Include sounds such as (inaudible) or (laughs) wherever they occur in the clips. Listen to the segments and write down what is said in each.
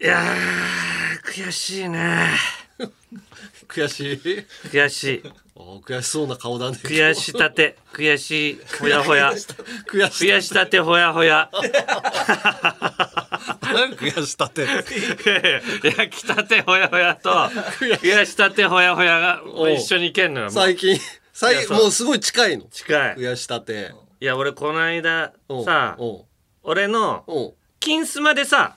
いやー悔しいね。(laughs) 悔しい？悔しい。お悔しそうな顔だね。悔したて。悔しい。ほやほや。(laughs) 悔し悔したてほやほや。何悔したて？(laughs) 焼きたてほやほやと。悔し。たてほやほやが一緒にいけんのよ。最近。最いやそう。もうすごい近いの。近い。悔したて。いや俺この間さ俺の金スマでさ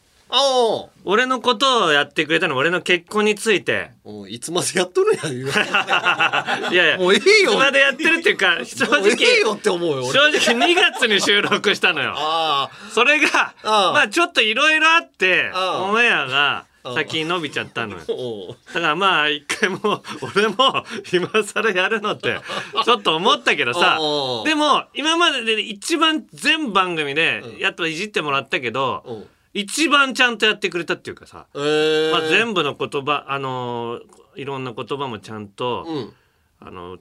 俺のことをやってくれたの俺の結婚について。いつまでやっとるんや言う。(laughs) いやいやもういいよ。スマでやってるっていうか正もういい直よって思うよ俺。正直2月に収録したのよ。あそれがああ。まあちょっといろいろあってああ。オンエアがああ。先に伸びちゃったのよ。だからまあ一回もう俺も今更やるのって (laughs) ちょっと思ったけどさああ。でも今までで一番全番組でやっといじってもらったけど一番ちゃんとやってくれたっていうかさ、えー、まあ、全部の言葉あのーいろんな言葉もちゃんと、うん。あの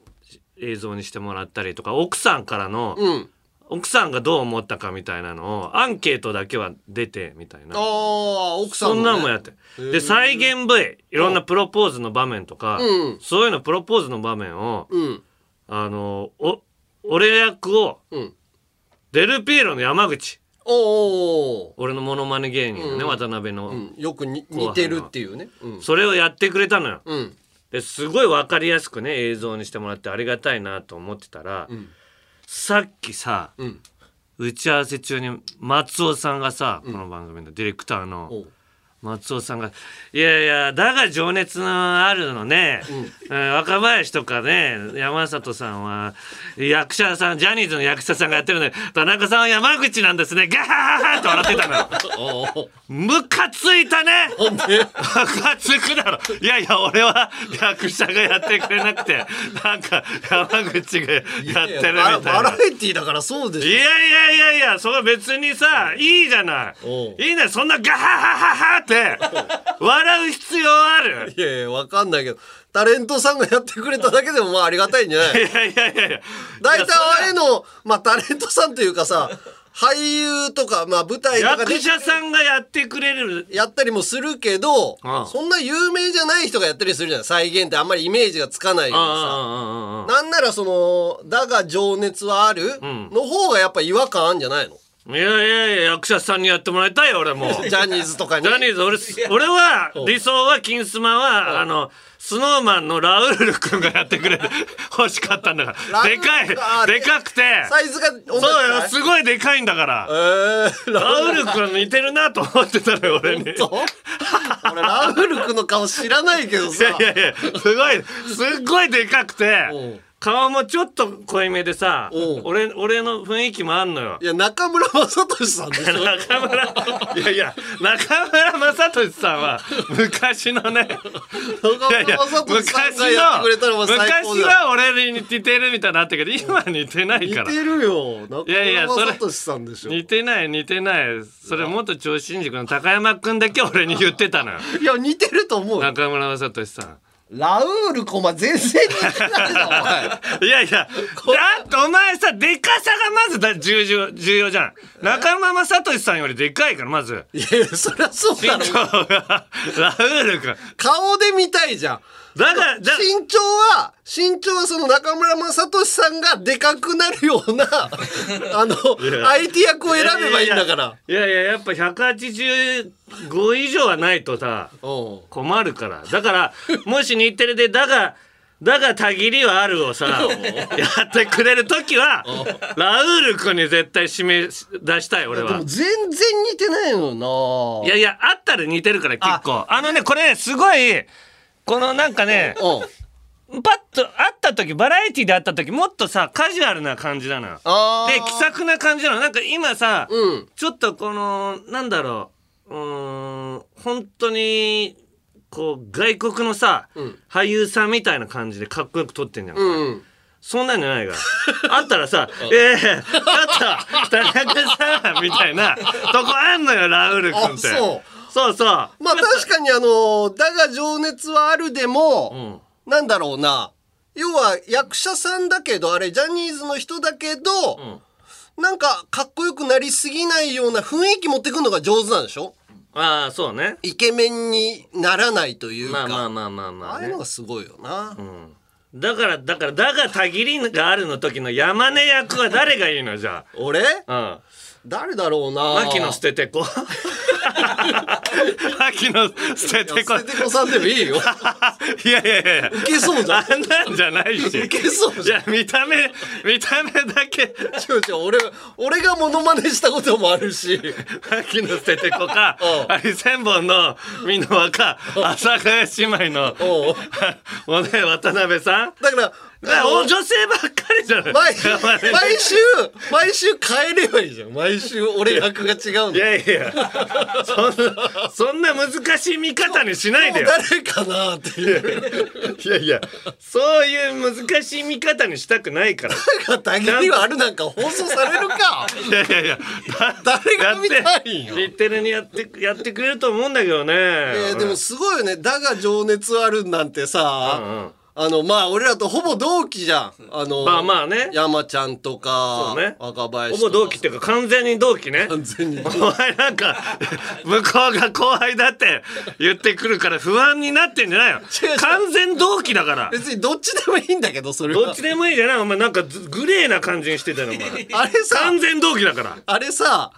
映像にしてもらったりとか奥さんからの、うん。奥さんがどう思ったかみたいなのをアンケートだけは出てみたいな。奥さんその、ね、んなんもやって。で再現 V いろんなプロポーズの場面とか、うん。そういうのプロポーズの場面をうん。あのお俺役をうん。デルピエロの山口おお俺のモノマネ芸人のね、うん。渡辺の、うん、よくに似てるっていうね。うん。それをやってくれたのよ。うん。ですごい分かりやすくね映像にしてもらってありがたいなと思ってたら、ん。さっきさうん。打ち合わせ中に松尾さんがさ、この番組のディレクターのおう松尾さんが「いやいやだが情熱のあるのね、うん。若林とかね山里さんは役者さんジャニーズの役者さんがやってるのに田中さんは山口なんですね。ガハハハって笑ってたのムカついたねムカつくだろいやいや俺は役者がやってくれなくてなんか山口がやってるみたいなバラエティーだからそうでしいやいやいやいやそれ別にさいいじゃないいいねそんなガハハハハって笑う必要ある。ょいやいやわかんないけどタレントさんがやってくれただけでもまあありがたいんじゃない？いやいやいやいや。大体ああいうのまあタレントさんというかさ俳優とかまあ舞台とかで役者さんがやってくれる。やったりもするけどああ。そんな有名じゃない人がやったりするじゃない再現ってあんまりイメージがつかないさ。なんならその「だが情熱はある」ん。の方がやっぱ違和感あるんじゃないの？いやいやいや役者さんにやってもらいたいよ俺も。(laughs) ジャニーズとかに？ジャニーズ俺俺は理想は金スマはあのスノーマンのラウール君がやってくれて (laughs) 欲しかったんだから。でかあいでかくて。サイズがそうよすごいでかいんだから。えー、ララウール君似てるなと思ってたのよ俺に。俺ラウール君の顔知らないけどいさやいやいやすごいすっごいでかくて顔もちょっと濃いめでさ俺俺の雰囲気もあんのよ。い。や中村雅俊さんでしょ。(laughs) 中村いやいや中村雅俊さんは (laughs) 昔のねいやいや昔の昔は俺に似てるみたいなったけど今似てないから。似てるよ。中村雅俊さんでしょ。似てない似てない。それ元超新塾の高山君だけ俺に言ってたのよ。いや似てると思うよ。中村雅俊さんラウールコマ全然似てないじゃんお前 (laughs) いやいや、だってお前さ、でかさがまずだ重要重要じゃん。中村雅俊さんよりでかいから、まず。いやいやそりゃそう身だろラウール君。顔で見たいじゃんだから、だ身長は身長はその中村雅俊さんがでかくなるような (laughs) あのや。相手役を選べばいいんだから。いやいや、やっぱ185以上はないとさ、うん。困るから。だから、もし日テレで、だが、だがたぎりはあるをさ、やってくれるときは、ラウール君に絶対指名し出したい、俺は。全然似てないのな。いやいや、あったら似てるから結構。あ。のね、これすごい、このなんかね、うんパッと会った時、バラエティで会った時、もっとさ、カジュアルな感じなので、気さくな感じなの。なんか今さ、うんちょっとこの、なんだろう、うーん、本当に、こう、外国のさ、ん俳優さんみたいな感じでかっこよく撮ってんじゃん。うんそんなんじゃないから。(laughs) あったらさ、ええちょっと、田中さんみたいなとこあんのよ、ラウール君って。あそうそう。まあ確かにあの「だが情熱はある」でも、うん。なんだろうな。要は役者さんだけどあれジャニーズの人だけど、なんかかっこよくなりすぎないような雰囲気持ってくるのが上手なんでしょ？ああそうね。イケメンにならないというか、まあまあまあまあまああいうあねのがすごいよな、だからだからだがたぎりがあるの時の山根役は誰がいいのじゃ俺？あ誰だろうな。うん牧野捨ててこ。(laughs) 牧野捨ててこ。捨ててこさんでもいいよ。(laughs) いやいやいやいけそうじゃん。あんなんじゃないし。いけそうじゃん。見た目見た目だけ。違う違う俺俺がモノマネしたこともあるし。牧野捨ててこか。うん。ハリセンボンの箕輪か阿佐ヶ谷姉妹の。(laughs) おね渡辺さん。だから女性ばっかりじゃない。毎 (laughs) 週毎週変えればいいじゃん。毎週俺役が違うんいだやいや。そんなそんな難しい見方にしないでよ。誰かなっていう。いやいや。そういう難しい見方にしたくないから。たぎりはあるなんか放送されるか。いやいやいや。だ誰が見たいんよ。日テレにやってやってくれると思うんだけどね、えーでもすごいよね「だが情熱ある」なんてさ、うんうんあのまあ俺らとほぼ同期じゃん。あのまあまあね。山ちゃんとか、そうね。若林ほぼ同期っていうか完全に同期ね。完全にお前なんか (laughs) 向こうが後輩だって言ってくるから不安になってんじゃないよ。違う違う。完全同期だから。別にどっちでもいいんだけどそれは。どっちでもいいじゃない？お前なんかずグレーな感じにしてたよお前。あれさ完全同期だから。あれさ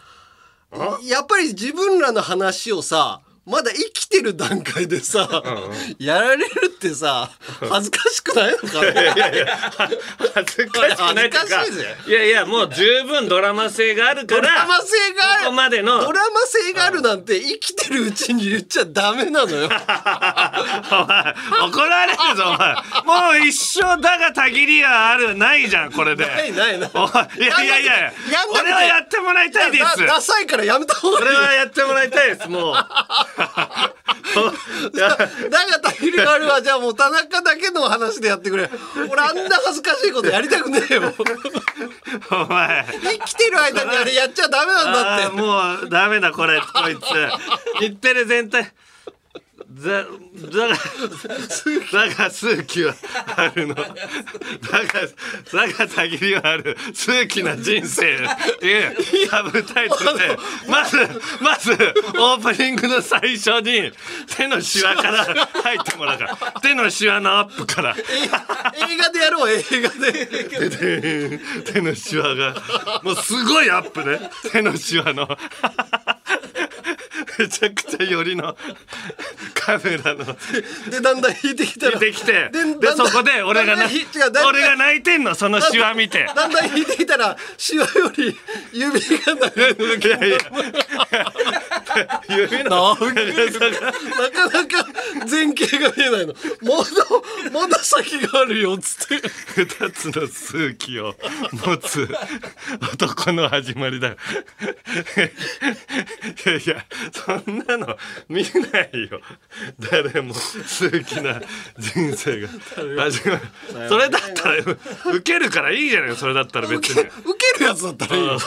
やっぱり自分らの話をさまだ生きてる段階でさ、やられるってさ恥ずかしくないのかいなやいや恥ずかしくないっていうかいやいやもう十分ドラマ性があるからドラマ性がある。ここまでの。ドラマ性があるなんて生きてるうちに言っちゃダメなのよ。(laughs) お前怒られるぞお前。もう一生だがたぎりはあるないじゃんこれで。ないないない。いやいやいやや俺はやってもらいたいです。だダサいからやめた方がいい俺はやってもらいたいですもうだがたぎりがあるはじゃあもう田中だけの話でやってくれ。俺あんな恥ずかしいことやりたくねえよ。お前。生きてる間にあれやっちゃダメなんだって。もうダメだこれこいつ。日テレ全体だだがだが数奇はあるの。だがだがたぎりはある。数奇な人生。っていうサブタイトルで。まずまずオープニングの最初に手のシワから入ってもらうから。手のシワのアップから。映画でやろう。映画で。(laughs) 手のシワが。もうすごいアップね。手のシワのめちゃくちゃ寄りの (laughs) カメラの。でだんだん引いてきたら。出てきて。でそこで俺が俺が泣いてんのそのシワ見て。だんだん引いてきたらシワより指が長いいやいや。指の。なかなか前景が見えないの。まだまだ先があるよっつって。二つの数奇を持つ男の始まりだ。よいやいやそんなの見ないよ。誰も数奇な人生が。始まる。それだったら受けるからいいじゃない。それだったら別に。受けるやつだったらいいよ。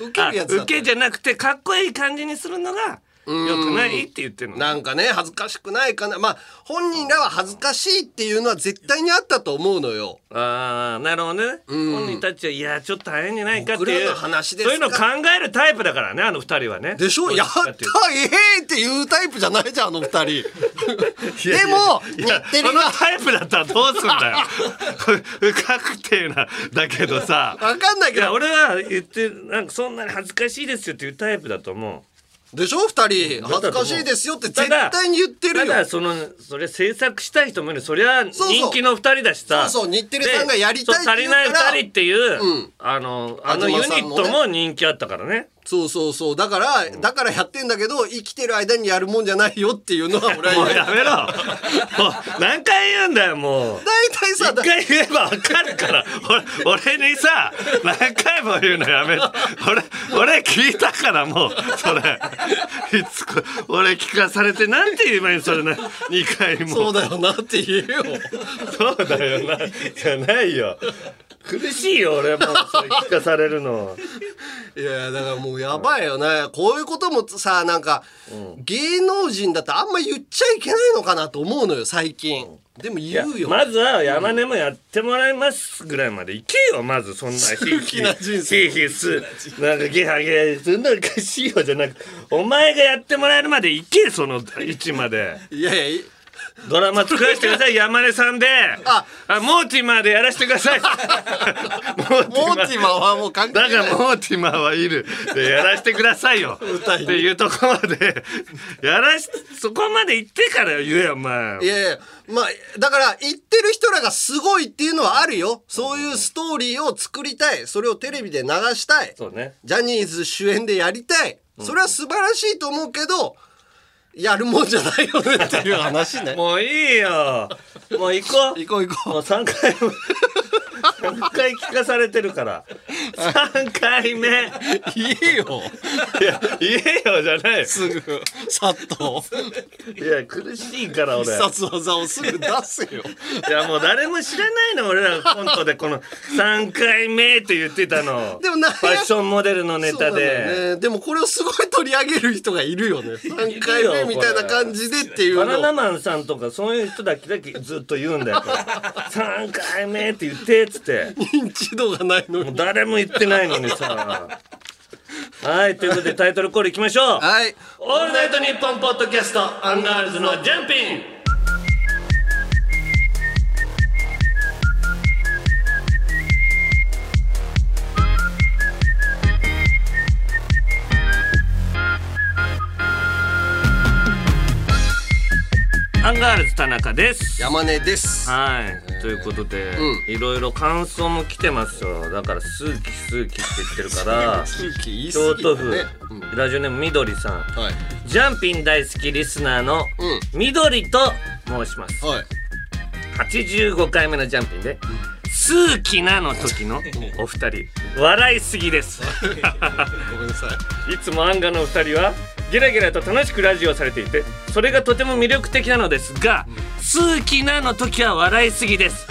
受けあるやつ受けじゃなくてかっこいい感じにするのがよくないって言ってるの？なんかね恥ずかしくないかな。まあ本人らは恥ずかしいっていうのは絶対にあったと思うのよ。ああなるほどね、本人たちはいやちょっと大変じゃないかっていう。僕らの話ですか？そういうの考えるタイプだからねあの二人はね。でしょ？どっやったえちかっていうえっていうタイプじゃないじゃんあの二人。いやでもいや。日テレがそのタイプだったらどうすんだよ。不確定なだけどさ。わかんないいやけど俺は言ってなんかそんなに恥ずかしいですよっていうタイプだと思うでしょ？二人。恥ずかしいですよって絶対に言ってるたよだそのそれ制作したい人もいる。そりゃ人気の二人だしさ。そうそう。日テレさんがやりたいって足りない言うから二人っていう、うん。あのあのユニットも人気あったからねそうそうそう。だからだからやってんだけど生きてる間にやるもんじゃないよっていうのは (laughs) 俺はもうやめろ。もう何回言うんだよもう。大体さだ一回言えば分かるから。俺俺にさ何回も言うのやめ俺俺聞いたからもうそれ。いつこ俺聞かされてなんて言えばいいのそれな2回も。そうだよなって言えよ。そうだよな。じゃないよ苦しいよ俺もうそれ聞かされるの。いやだからもうやばいよね。こういうこともさなんか、芸能人だとあんま言っちゃいけないのかなと思うのよ最近。でもいや言うよ。まずは山根もやってもらいますぐらいまで行けよまずそんなヒーヒきな人生。ーヒーヒーすなんかゲハゲハすんのおかしいよじゃなくお前がやってもらえるまで行けその位置まで。いやいやいドラマ作らせてください山根さんで。あ。あモーティマーでやらせてください。(laughs) モーティマはもう関係だない。からモーティマーはいる。でやらせてくださいよ。歌いっていうとこまで。やらしそこまで行ってから言えよお前。いやいやまあだから言ってる人らがすごいっていうのはあるよ。そういうストーリーを作りたい。それをテレビで流したい。そうね。ジャニーズ主演でやりたい。それは素晴らしいと思うけど、やるもんじゃないよねっていう話ね。もういいよ。もう行こう。行こう行こもう3回も3回聞かされてるから。3回目。う言えよ。いや言えよじゃない。すぐさっと。いや苦しいから俺。必殺技をすぐ出せよ。いやもう誰も知らないの俺らコントでこの3回目って言ってたの。でもなファッションモデルのネタで、よね、でもこれをすごい取り上げる人がいるよね。3回目みたいな感じでっていうバナナのマンさんとかそういう人だけだけずっと言うんだよ。(laughs) 3回目って言ってっつって。認知度がないのもうに誰も言ってないのにさ。はいということでタイトルコールいきましょう。はい。オールナイトニッポンポッドキャストアンガールズのジャンピンアンガールズ田中です。山根です。はい、ということで、いろいろ感想も来てますよ。だから「好き好き」って言ってるから京都府、ラジオネームみどりさん。はい。ジャンピン大好きリスナーのうみどりと申します。はい。85回目のジャンピンで「数奇な」の時のお二人。笑いすぎです。(laughs) ごめんなさい。いつもアンガのお二人はゲラゲラと楽しくラジオをされていてそれがとても魅力的なのですが「数奇な」の時は笑いすぎです。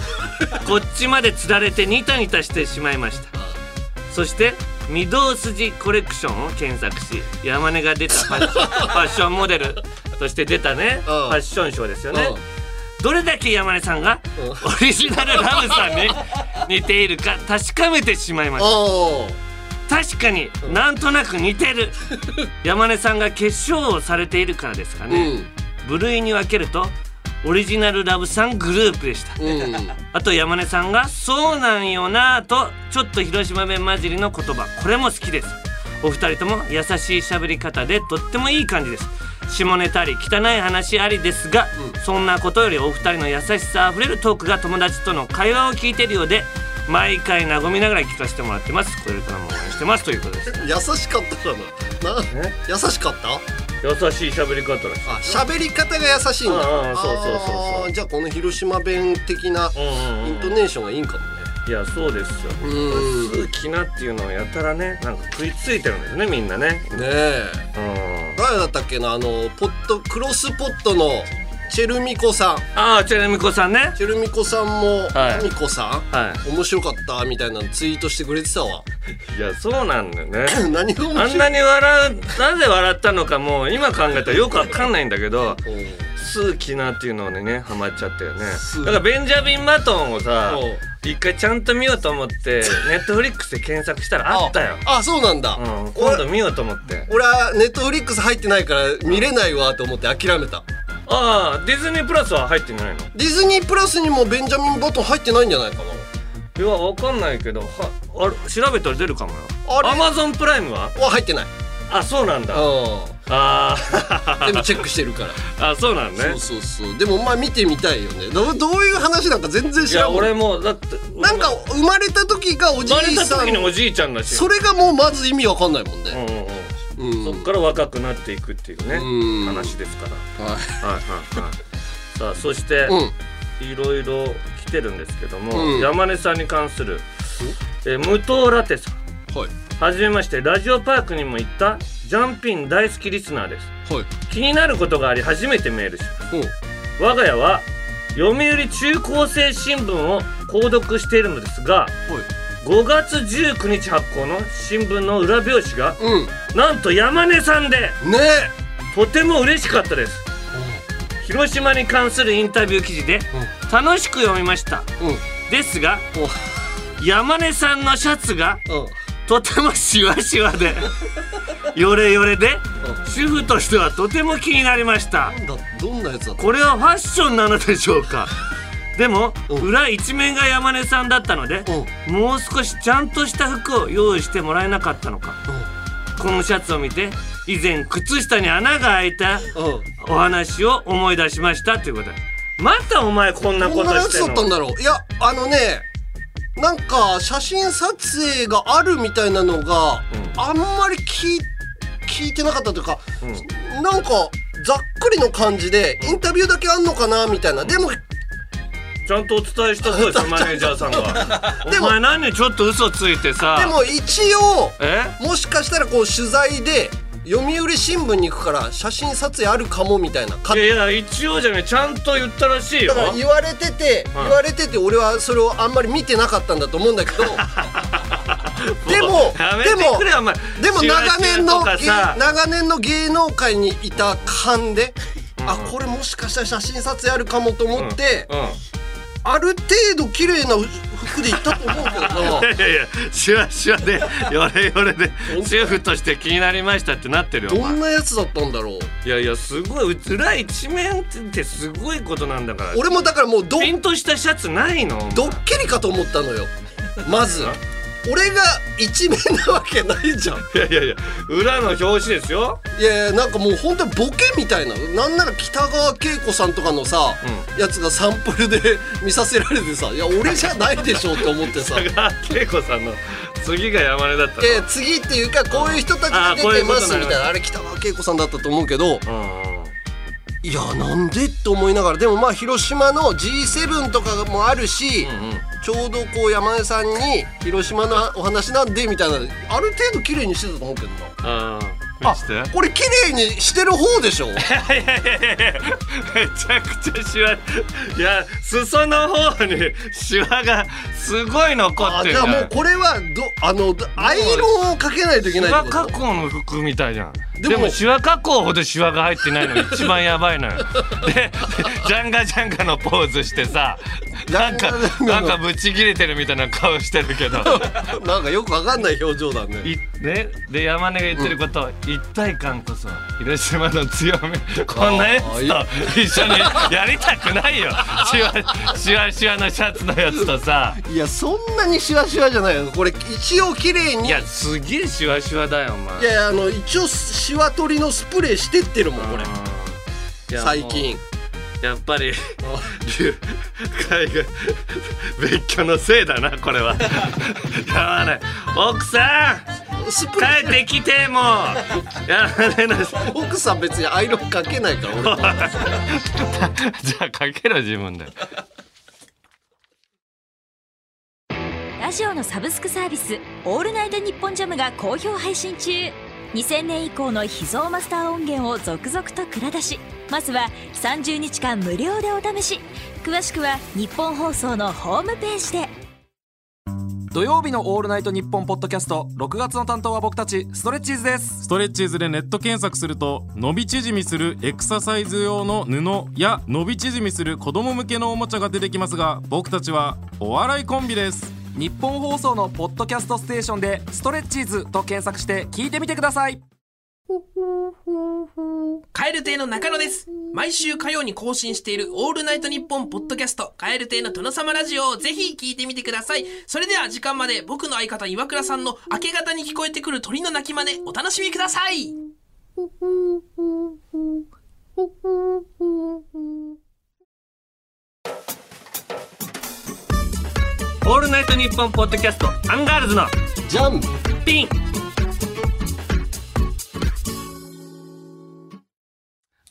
こっちまでつられてニタニタしてしまいました。そして御堂筋コレクションを検索し山根が出たファッション (laughs) ファッションモデルとして出たねファッションショーですよね。どれだけ山根さんがうん。オリジナルラブさんに似ているか確かめてしまいました確かになんとなく似てる。(laughs) 山根さんが化粧をされているからですかうね、ん。部類に分けるとオリジナルラブさんグループでした。うん。あと山根さんが「そうなんよな」とちょっと広島弁混じりの言葉。これも好きです。お二人とも優しい喋り方でとってもいい感じです。下ネタあり汚い話ありですが、そんなことよりお二人の優しさあふれるトークが友達との会話を聞いているようで毎回和みながら聞かせてもらってます。これからも応援してますということです。優しかったかな？な？え？優しかった？優しい喋り方らしい。あ喋り方が優しいんだ。うんうんそうそうそうそう。じゃあこの広島弁的なイントネーションがいいんかもね。いやそうですよ。うん。数奇なっていうのをやたらねなんか食いついてるんですねみんなね。ねえ。うん。誰だったっけな？あのポットクロスポットのチェルミコさん。ああチェルミコさんね。チェルミコさんもはい。ミコさん？は面白かったみたいなのツイートしてくれてたわ。いいやそうなんだよね。(laughs) 何が面白い？あんなに笑うなぜ笑ったのかもう今考えたらよくわかんないんだけどうん。数奇なっていうのにねハマっちゃったよね。数。だからベンジャミン・バトンをさおう一回ちゃんと見ようと思って (laughs) ネットフリックスで検索したらあったよ、あそうなんだ、うん、今度見ようと思って。俺はネットフリックス入ってないから見れないわと思って諦めたああディズニープラスは入ってないの？ディズニープラスにもベンジャミン・バトン入ってないんじゃないかな。いやわかんないけどはあれ調べたら出るかもよ。あれ？アマゾンプライムは？は入ってない。あそうなんだ。うあん全部チェックしてるから。ー (laughs) あそうなんね。そうそうそう。でもまあ見てみたいよね。どうどういう話なんか全然い知らんもんや俺もだってなんか生まれた時がおじ生まれたいさん時におじいちゃんだし。それがもうまず意味わかんないもんうんねうんうんうん。そっから若くなっていくっていうねうん。話ですから。ははいはいはい。さあそしていろいろ来てるんですけども、うん。山根さんに関する、えー、無糖ラテさん。はい。はじめましてラジオパークにも行ったジャンピン大好きリスナーです。はい。気になることがあり初めてメールします。う。ん我が家は読売中高生新聞を購読しているのですが5月19日発行の新聞の裏表紙がうん。なんと山根さんでね。とても嬉しかったです。広島に関するインタビュー記事で楽しく読みました。うん。ですがお山根さんのシャツがうん。とてもシワシワで (laughs) ヨレヨレで主婦としてはとても気になりました。なんだどんなやつだったこれはファッションなのでしょうか？でもうん。裏一面が山根さんだったのでもう少しちゃんとした服を用意してもらえなかったのか。このシャツを見て以前靴下に穴が開いたうん。うんお話を思い出しましたということで。またお前こんなことしてんの？だったんだろう。いやあのねなんか写真撮影があるみたいなのが、あんまり聞い聞いてなかったというか、なんかざっくりの感じでインタビューだけあんのかなみたいな。でもちゃんとお伝えしたそうですよマネージャーさんが。おでも前何ちょっと嘘ついてさ。でも一応え？もしかしたらこう取材で読売新聞に行くから写真撮影あるかもみたいな。かいやいや一応じゃねちゃんと言ったらしいよ。だから言われてて、ん。言われてて俺はそれをあんまり見てなかったんだと思うんだけど。(laughs) でもでもでも長年の長年の芸能界にいた勘で、あこれもしかしたら写真撮影あるかもと思って、うんある程度綺麗な服で行ったと思うけどな。(laughs) いやいやいやシワシワでヨレヨレで主婦として気になりましたってなってるよどんなやつだったんだろう。いやいやすごい裏一面ってすごいことなんだから。俺もだからもうどピンとしたシャツないの？ドッキリかと思ったのよ。まず (laughs) 俺が一面なわけないじゃん。いやいやいや裏の表紙ですよ。いやいやなんかもう本当にボケみたいななんなら北川景子さんとかのさ、やつがサンプルで見させられてさいや俺じゃないでしょって思ってさ。佐賀恵子さんの次が山根だったの。え次っていうかこういう人たちが出てますみたいな。あれ北川景子さんだったと思うけどうんうん。いやなんでって思いながら。でもまあ広島の G7 とかもあるし、うんちょうどこう山根さんに広島のお話なんでみたいなある程度綺麗にしてたと思うけどな。あこれ綺麗にしてる方でしょ？いやいやいやいやめちゃくちゃシワいや裾の方にシワがすごい残っあてるじゃん。じゃあもうこれはどあのどアイロンをかけないといけないシワってこと？加工の服みたいじゃんでもシワ加工ほどシワが入ってないのが (laughs) 一番やばいのよ。でジャンガジャンガのポーズしてさなんかなんかブチ切れてるみたいな顔してるけど。(laughs) なんかよくわかんない表情だね。いね、で山根が言ってること、一体感こそ広島の強み。こんなやつと一緒にやりたくないよ。シワシワシワのシャツのやつとさ。いやそんなにシワシワじゃないよ。これ一応綺麗に。いやすげえシワシワだよお前。いやいやあの一応シワ取りのスプレーしてってるもんこれ。最近。やっぱり流海外別居のせいだなこれは。山根奥さん帰ってきてもう。山根の奥さん別にアイロンかけないから俺。(laughs) じゃあかけろ自分で。ラジオのサブスクサービス「オールナイトニッポンジャム」が好評配信中2000年以降の秘蔵マスター音源を続々と蔵出しまずは30日間無料でお試し。詳しくは日本放送のホームページで。土曜日の「オールナイトニッポン」ポッドキャスト6月の担当は僕たちストレッチーズです。ストレッチーズでネット検索すると伸び縮みするエクササイズ用の布や伸び縮みする子供向けのおもちゃが出てきますが僕たちはお笑いコンビです日本放送のポッドキャストステーションで「ストレッチーズ」と検索して聞いてみてくださいカエル亭の中野です。毎週火曜に更新しているオールナイトニッポンポッドキャスト、カエル亭の殿様ラジオをぜひ聞いてみてください。それでは時間まで僕の相方岩倉さんの明け方に聞こえてくる鳥の鳴き真似お楽しみください。オールナイトニッポンポッドキャストアンガールズのジャンピン。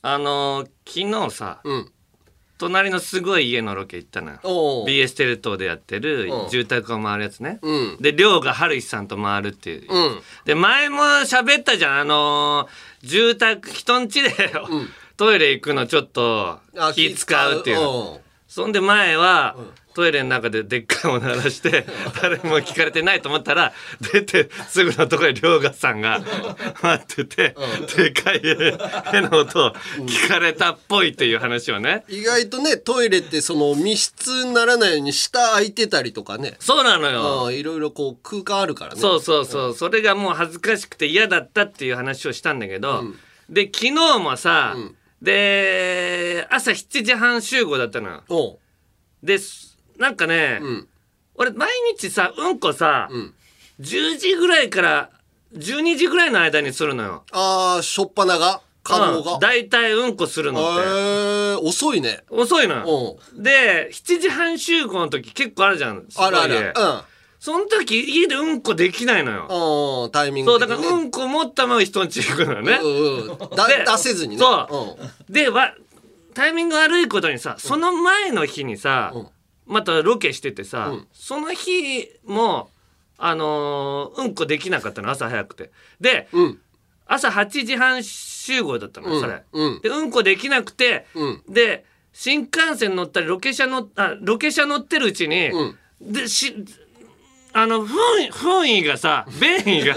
あのー昨日さうん。隣のすごい家のロケ行ったのよ。おう。BS テレ東でやってるう。ん住宅を回るやつね。うん。で亮が春日さんと回るっていう。うん。で前も喋ったじゃん。あのー住宅人ん家で、トイレ行くのちょっとあ気使う。っていうの。う。んそんで前は、トイレの中ででっかいおならして (laughs) 誰も聞かれてないと思ったら出てすぐのところに遼河さんが待ってて、でかい変な音を聞かれたっぽいっていう話をね。意外とねトイレってその密室にならないように下開いてたりとかね。そうなのよ。あいろいろこう空間あるからね。そうそうそう、それがもう恥ずかしくて嫌だったっていう話をしたんだけど、で昨日もさ、で朝7時半集合だったのよ。おう。ですなんかね、ん。俺毎日さうんこさ、ん。10時ぐらいから12時ぐらいの間にするのよ。ああしょっぱなが可能が、うん、大体うんこするのって。へえ遅いね。遅いのよ。で7時半集合の時結構あるじゃん。あるあるその時家でうんこできないのよ。うんうんタイミングそうだからうんこ持ったまま人んち行くのよね。うんうん。だで出せずにね。そう。でわタイミング悪いことにさその前の日にさ、うん。またロケしててさ、うん。その日もあのーうんこできなかったの朝早くて。でうん。うん朝8時半集合だったの、うん。それ、うん。でうんこできなくて、うん。で新幹線乗ったりロケ車乗っあロケ車乗ってるうちに、うん。でしあの雰囲雰囲がさ (laughs) 便意が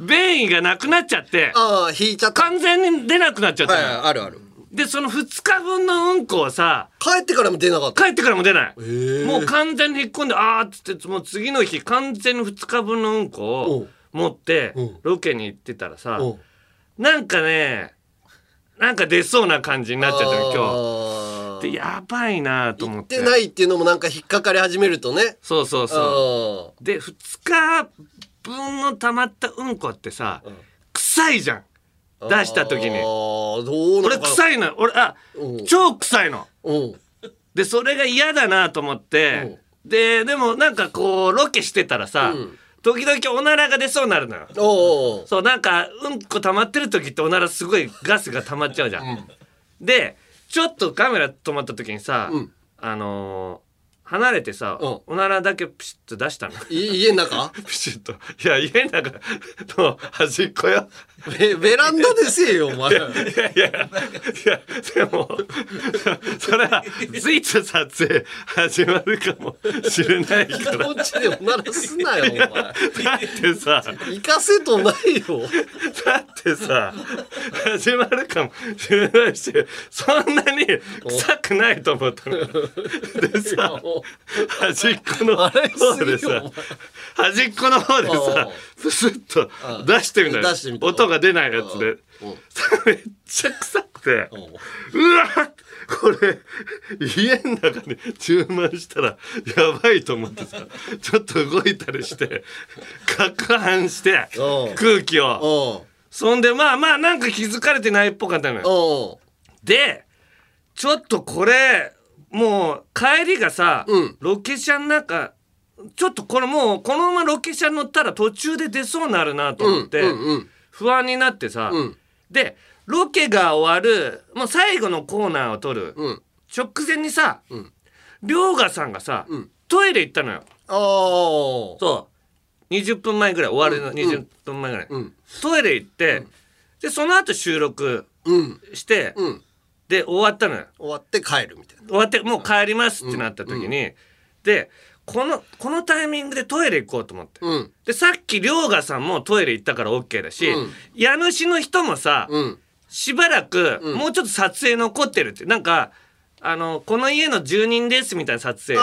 便意がなくなっちゃってああ引いちゃった。完全に出なくなっちゃったはいの、はいあるある。でその2日分のうんこをさ帰ってからも出なかった。帰ってからも出ない、もう完全に引っ込んであーっつってもう次の日完全に2日分のうんこおをう。持ってう。んロケに行ってたらさなんかねなんか出そうな感じになっちゃったの今あー日でやばいなと思っ行っててないっていうのもなんか引っかかり始めるとね。そうそうそあうで2日分の溜まったうんこってさ臭いじゃん。出した時に。どうな俺臭いの俺あうん。超臭いの。うん。でそれが嫌だなと思って。ででもなんかこうロケしてたらさ、うん。時々おならが出そうになるのよ。そうなんかうんこ溜まってる時っておならすごいガスが溜まっちゃうじゃん、でちょっとカメラ止まった時にさ、うん。あのー離れてさ、うん。おならだけプシッと出したの。い家の中？(laughs) プシッと。いや家の中の端っこよ。ベベランダでせえよお前。いやいやいやでもそれはいつ撮影始まるかもしれないから。こっちでおならすなよお前。だってさ行かせとないよ。だってさ始まるかもしれないしそんなに臭くないと思ったのよ。でさ端っこのあれ方でさ端っこの方でさうんプスッと出してみた出してみた。音が出ないやつで。うん (laughs) めっちゃ臭くて。うわこれ家の中に注文したらやばいと思ってさちょっと動いたりして攪拌してうん空気を。そんでまあまあなんか気づかれてないっぽかったのよ。でちょっとこれもう帰りがさ、うん。ロケ車の中ちょっとこれもうこのままロケ車乗ったら途中で出そうになるなと思って、不安になってさ、うん。でロケが終わるもう最後のコーナーを撮る、うん。直前にさうん。さんがさ、うん。トイレ行ったのよ。ああそう。20分前ぐらい終わるの20分前ぐらい、うん。トイレ行って、でその後収録うん。して、うん。で終わったのよ。終わって帰るみたいな終わってもう帰りますってなった時に、でこのこのタイミングでトイレ行こうと思って、うん。でさっき遼河さんもトイレ行ったから OK だし、うん。家主の人もさ、うん。しばらくうん。もうちょっと撮影残ってるってなんかあのこの家の住人ですみたいな撮影を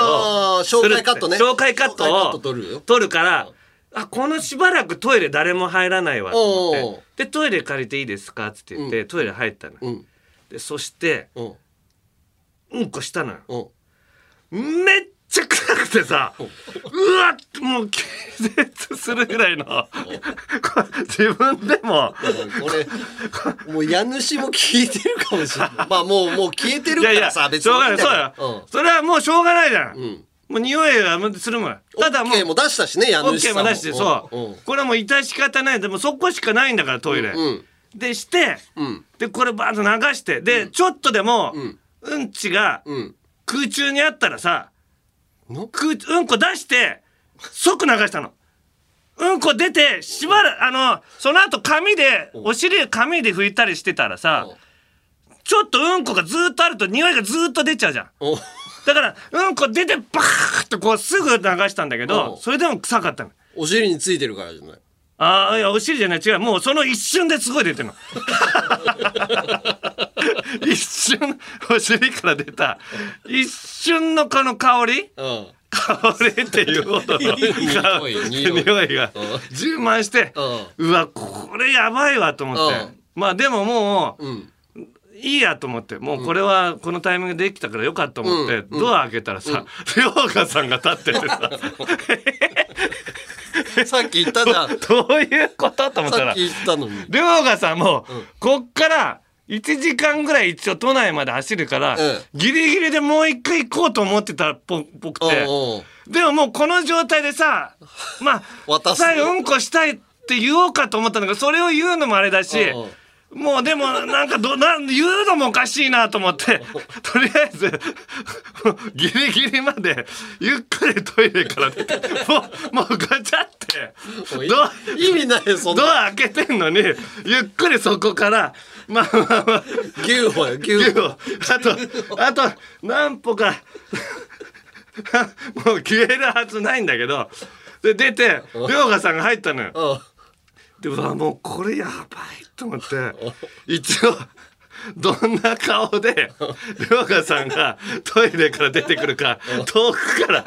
紹介カットね。紹介カットを撮るよ。撮るからあこのしばらくトイレ誰も入らないわと思って。でトイレ借りていいですかって言って、トイレ入ったの、うん。でそしてうんうんこしたのよ。うん。めっちゃ臭くてさうわっもう気絶するぐらいの自分でもこれもう家主も聞いてるかもしれない。(laughs) まあもうもう消えてるかいやいやらさ別しょうがないいいんそうよ。だよ、それはもうしょうがないじゃん、ん。もう匂いがするもん。ただもう OK も出したしね家主さんケーも出してそう、うんこれはもう致し方ない。でもそこしかないんだからトイレ、うん。でして、うん。でこれバーッと流してで、ちょっとでも、んうんちがうん。空中にあったらさの？空うんこ出して即流したの。うんこ出てしばらくあのその後紙でお尻で紙で拭いたりしてたらさちょっとうんこがずーっとあると匂いがずーっと出ちゃうじゃん。おだからうんこ出てバーッとこうすぐ流したんだけどうん。それでも臭かったの。お尻についてるからじゃない？ああいやお尻じゃない違うもうその一瞬ですごい出てるの。(laughs) 一瞬お尻から出た。一瞬のこの香り？うん。香りっていうほどの (laughs) 匂いが。充満してううわこれやばいわと思って。うん。まあでももううん。いいやと思って。もうこれはこのタイミングでできたからよかったと思ってドア開けたらさ (laughs) 涼香さんが立っててさ (laughs) さっき言ったじゃん。ど (laughs) ういうことと思ったらさっき言ったのに。さんもこっから1時間ぐらい一応都内まで走るからえギリギリでもう一回行こうと思ってたっぽぽくて。でももうこの状態でさまあ最後うんこしたいって言おうかと思ったんだけどそれを言うのもあれだしもうでもなんかどなん言うのもおかしいなと思って (laughs) とりあえずギリギリまでゆっくりトイレから出て (laughs) もうもうガチャってドア意味ないよそんドなア開けてんのにゆっくりそこからまあまあまあ牛歩よ牛歩。あとあと何歩か (laughs) もう消えるはずないんだけどで出て涼香さんが入ったのよ。でうわもうこれやばいと思って一応どんな顔で涼香さんがトイレから出てくるか遠くから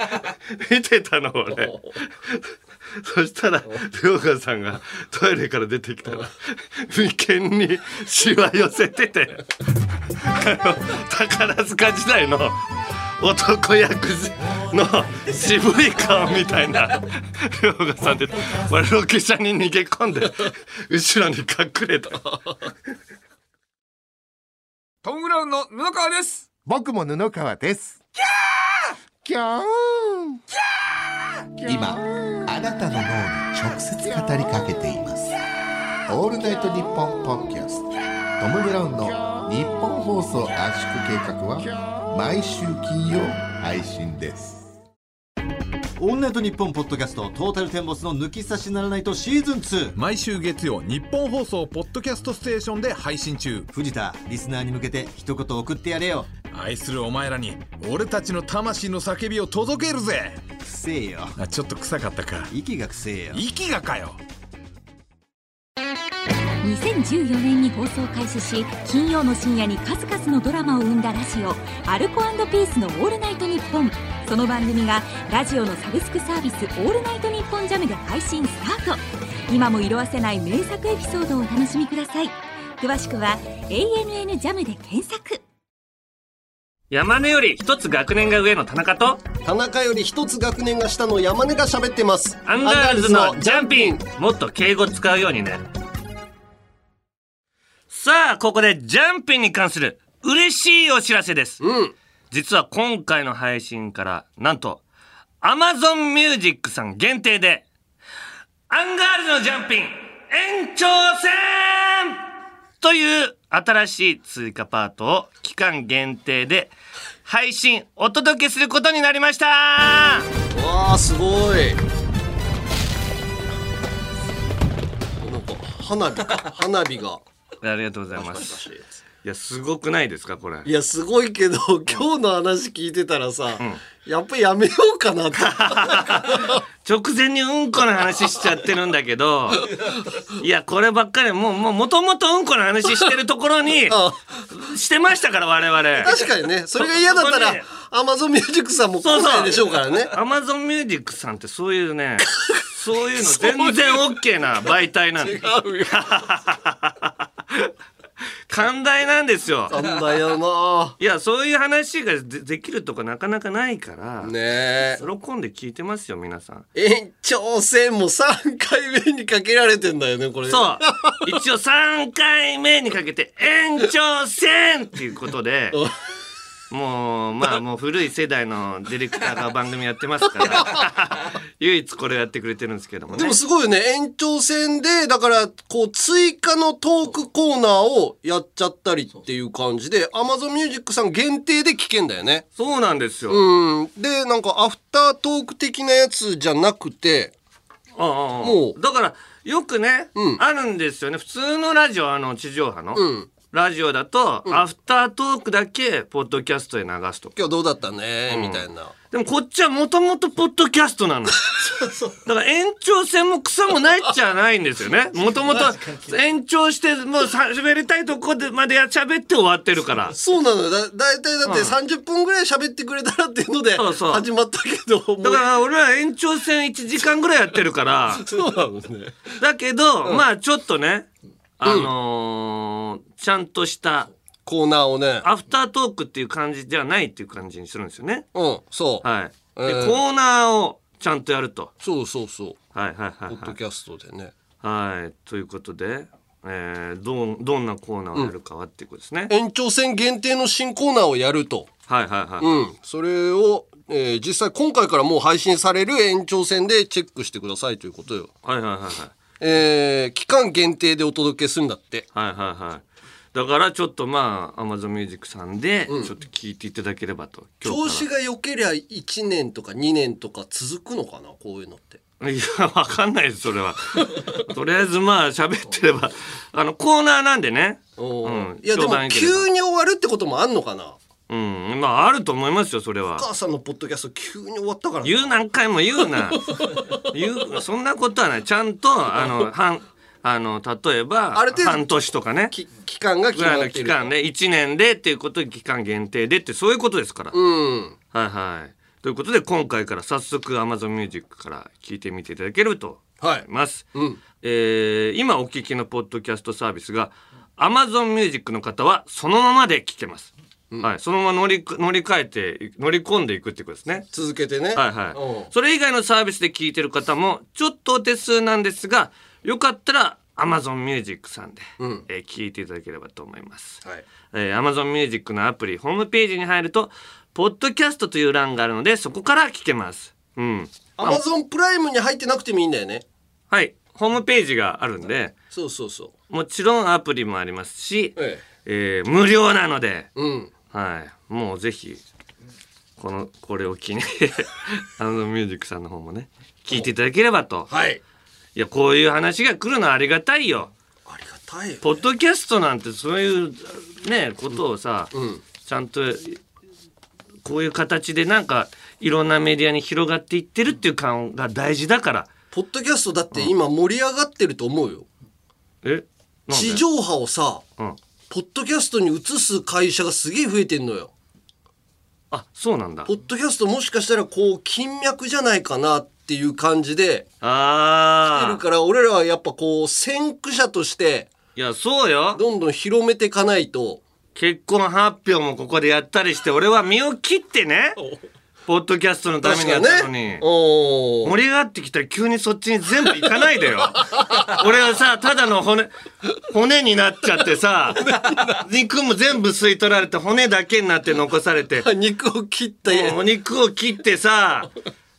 見てたの俺。そしたら涼香さんがトイレから出てきたら眉間にしわ寄せててあの宝塚時代の男役の渋い顔みたいな。涼香さんで俺ロケ車に逃げ込んで後ろに隠れたトム・ブラウンの布川です。僕も布川です。キャーキャー今あなたの脳に直接語りかけています。オールナイトニッポン。ポッドキャストトム・ブラウンの日本放送圧縮計画は毎週金曜配信です。オールナイトニッポンポッドキャストトータルテンボスの抜き差しならないとシーズン2毎週月曜日本放送ポッドキャストステーションで配信中。藤田リスナーに向けて一言送ってやれよ。愛するお前らに俺たちの魂の叫びを届けるぜ。くせえよ。あちょっと臭かったか。息がくせえよ。息がかよ2014年に放送開始し金曜の深夜に数々のドラマを生んだラジオ「アルコピースのオールナイトニッポン」その番組がラジオのサブスクサービス「オールナイトニッポンジャムで配信スタート。今も色褪せない名作エピソードをお楽しみください。詳しくは「ANN ジャムで検索。山根より一つ学年が上の田中と田中より一つ学年が下の山根が喋ってます。アンガールズのジャンピン。もっと敬語使うようにねさあここでジャンピンに関する嬉しいお知らせです。うん。実は今回の配信からなんと Amazon Music さん限定でアンガールズのジャンピン延長戦!という新しい追加パートを期間限定で配信お届けすることになりました!わあすごい。なんか花火か。花火がありがとうございます。いやすごくないですかこれ。いやすごいけど今日の話聞いてたらさ、やっぱやめようかなって (laughs) 直前にうんこの話しちゃってるんだけど (laughs) いやこればっかりもうもうもともとうんこの話してるところに (laughs) あしてましたから我々。確かにね。それが嫌だったらアマゾンミュージックさんも来ないでしょうからね。アマゾンミュージックさんってそういうねそういうの全然 OK な媒体なんで。違うよ (laughs) 寛大なんですよ。なんだよな。いやそういう話がでできるとかなかなかないから、ねえ。喜んで聞いてますよ皆さん。延長戦も3回目にかけられてんだよねこれ。そう。一応3回目にかけて延長戦っていうことで (laughs) もうまあもう古い世代のディレクターが番組やってますから (laughs) 唯一これやってくれてるんですけどもね。でもすごいよね。延長戦でだからこう追加のトークコーナーをやっちゃったりっていう感じで Amazon Music さん限定で聞けんだよね。そうなんですよ、うん。でなんかアフタートーク的なやつじゃなくてああもう。だからよくね、うん。あるんですよね。普通のラジオあの地上波の、うんラジオだと、アフタートークだけポッドキャストで流すとか。今日どうだったね、みたいな。でもこっちはもともとポッドキャストなの。(laughs) だから延長戦も草もないっちゃないんですよね。もともと延長してもうさ喋りたいとこでまでや喋って終わってるから。そうなのよ。だだいたいだってうん。30分ぐらい喋ってくれたらっていうので始まったけど。だから俺は延長戦1時間ぐらいやってるから。(laughs) そうなのね。だけど、まあちょっとねあのーちゃんとしたコーナーをね。アフタートークっていう感じではないっていう感じにするんですよね。うんそう、はい。で、えー。コーナーをちゃんとやると。そうそうそう。はいはいはいポッはいドキャストでね。はい。ということで、えー、どうどんなコーナーをやるかはっていうことですね、延長戦限定の新コーナーをやると。はいはいはい、うん。それを、えー実際今回からもう配信される延長戦でチェックしてくださいということよ。はいはいはいはいえー期間限定でお届けするんだって。はいはいはい。だからちょっとまあ Amazon Music さんでちょっと聞いていただければと、今調子が良けりゃ1年とか2年とか続くのかなこういうのって。いや、わかんないです、それは。(laughs) とりあえず、まあ、喋ってれば、あの、コーナーなんでね。うん。いやでも冗談いければ。急に終わるってこともあんのかな？うん、まあ、あると思いますよ、それはお。母さんのポッドキャスト急に終わったから言う何回も言うな。(laughs) 言う、そんなことはない。ちゃんと、あの、(laughs) 半、あの、例えば、半年とかね。き期間が決まってる期間で、1年でっていうことで、期間限定でって、そういうことですから。うんはいはい。ということで、今回から早速 Amazon Music から聞いてみていただけるとはい思います。うんえー今お聞きのポッドキャストサービスが Amazon Music の方はそのままで聞けます。はい、そのまま乗り乗り換えて乗り込んでいくってことですね。続けてねはいはいうん。それ以外のサービスで聞いてる方もちょっとお手数なんですが、よかったら Amazon Music さんで、うんえー聞いていただければと思います。はいえー Amazon Music のアプリホームページに入るとポッドキャストという欄があるのでそこから聞けます。うん。アマゾンプライムに入ってなくてもいいんだよねはい。ホームページがあるんで、そうそうそもちろんアプリもありますし、うええー無料なので、えうんはい、もうぜひこのこれを機に (laughs) あのミュージックさんの方もね聞いていただければと。はい。いやこういう話が来るのはありがたいよ。ありがたいよポッドキャストなんてそういうねことをさ、うん。ちゃんとこういう形でなんかいろんなメディアに広がっていってるっていう感が大事だから。ポッドキャストだって今盛り上がってると思うよ。え？なんで？地上波をさうん、ポッドキャストに移す会社がすげえ増えてんのよ。あそうなんだ。ポッドキャストもしかしたらこう金脈じゃないかなっていう感じで来てああるから俺らはやっぱこう先駆者としていやそうよ。どんどん広めていかないと。結婚発表もここでやったりして俺は身を切ってねポッドキャストのためにやったのに、ね。盛り上がってきたら急にそっちに全部行かないでよ。(laughs) 俺はさただの骨骨になっちゃってさ肉も全部吸い取られて骨だけになって残されて。(laughs) 肉を切ったもう肉を切ってさ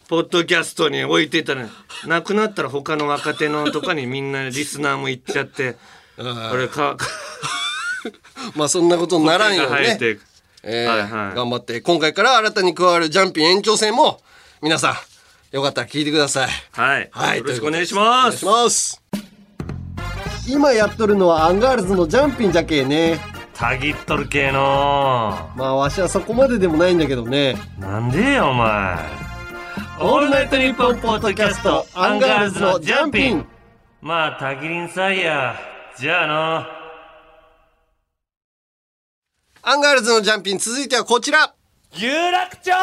ポッドキャストに置いていたらなくなったら他の若手のとかにみんなリスナーも行っちゃって。俺か (laughs) まあそんなことにならんよねえーはいはい。頑張って今回から新たに加わるジャンピン延長戦も皆さんよかったら聞いてください。はい、はいよろしくお願いします。お願いします。今やっとるのはアンガールズのジャンピンじゃけえね。たぎっとる系の。まあわしはそこまででもないんだけどね。なんでよお前。オールナイトニッポンポッドキャストアンガールズのジャンピン。まあたぎりんさいや。じゃあのアンガールズのジャンピン続いてはこちら。有楽町。(laughs)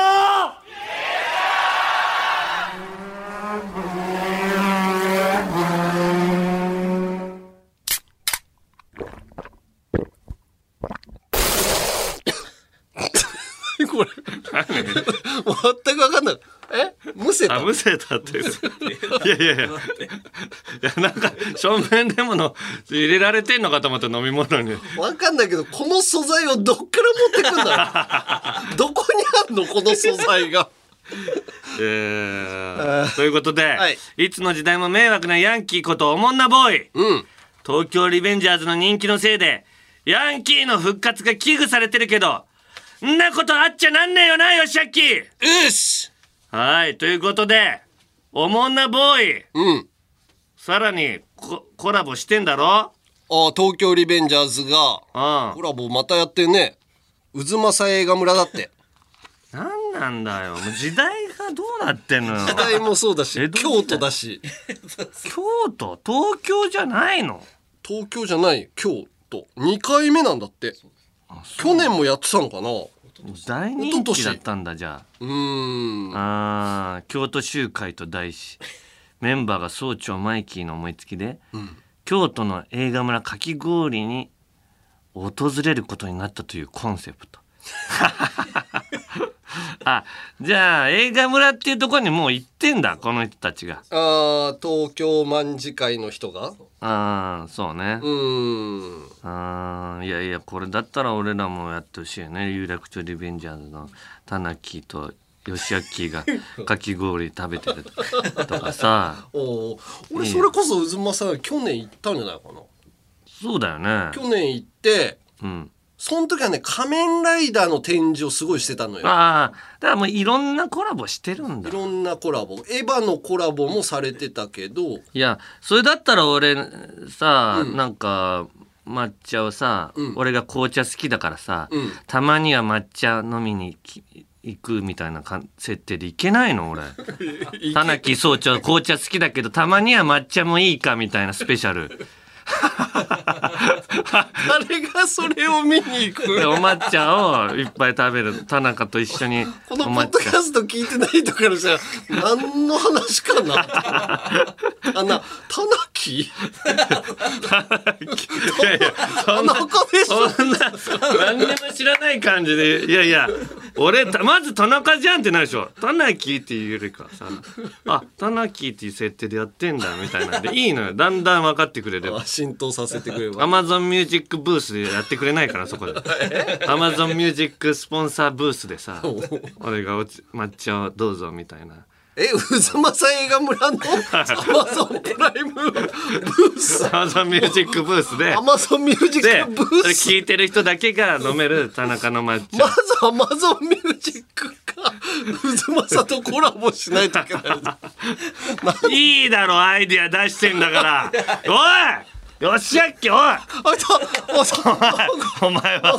これ。(laughs) 全く分かんないえ？むせた？あむせたっていやいやいや。いやなんか正面でもの入れられてんのかと思った飲み物に。分かんないけどこの素材をどっから持ってくんだろう？(laughs) どこにあんのこの素材が？(laughs) えーということで、はい。い、つの時代も迷惑なヤンキーことおもんなボーイ。うん。東京リベンジャーズの人気のせいでヤンキーの復活が危惧されてるけどんなことあっちゃなんねえよなよしあきよしはいということでおもんなボーイ。うん。さらにココラボしてんだろ？あ東京リベンジャーズがうん。コラボまたやってんね。渦政映画村だって。(laughs) なんなんだよ。もう時代がどうなってんのよ。時代もそうだし江戸時代。京都だし。(laughs) 京都？東京じゃないの？東京じゃない京都。2回目なんだって。去年もやってたのかな。う大人気だったんだじゃーん。あ京都集会と題し (laughs) メンバーが総長マイキーの思いつきで、京都の映画村かき氷に訪れることになったというコンセプトあじゃあ映画村っていうところにもう行ってんだこの人たちが。あー東京卍会の人が？ああそうね。うーん。あーいやいやこれだったら俺らもやってほしいよね。有楽町リベンジャーズのタナキと吉明が (laughs) かき氷食べてるとかさ。おー。俺それこそ渦政さん去年行ったんじゃないかな？そうだよね。去年行ってうんその時はね仮面ライダーの展示をすごいしてたのよ。ああだからもういろんなコラボしてるんだ。いろんなコラボ。エヴァのコラボもされてたけど。いやそれだったら俺さ、なんか抹茶をさ、俺が紅茶好きだからさ、うん。たまには抹茶飲みにき行くみたいなかん設定でいけないの俺。(laughs) 田中総長紅茶好きだけどたまには抹茶もいいかみたいなスペシャル (laughs) (laughs) 誰がそれを見に行く。でお抹茶をいっぱい食べる田中と一緒にこのポッドキャスト聞いてない人からしたら何の話かな？(laughs) あなタナキいやいやそんな田中でしょ。そんな何にも知らない感じで。いやいや俺たまず田中じゃんってないでしょ。田中っていうよりかさあ田中っていう設定でやってんだみたいなんでいいのよ。だんだん分かってくれれば。あ浸透させてくれば。アマゾンミュージックブースでやってくれないからそこで。アマゾンミュージックスポンサーブースでさ (laughs) 俺がおつ抹茶をどうぞみたいな。え渦政映画村の？アマゾンプライムブースアマゾンミュージックブースで。アマゾンミュージでックブーそれス聞いてる人だけが飲める田中の抹茶。まずアマゾンミュージックか渦政とコラボしないといけない。(laughs) いいだろアイディア出してんだから。(laughs) おいよっしゃっけおい。あいたあそうお前は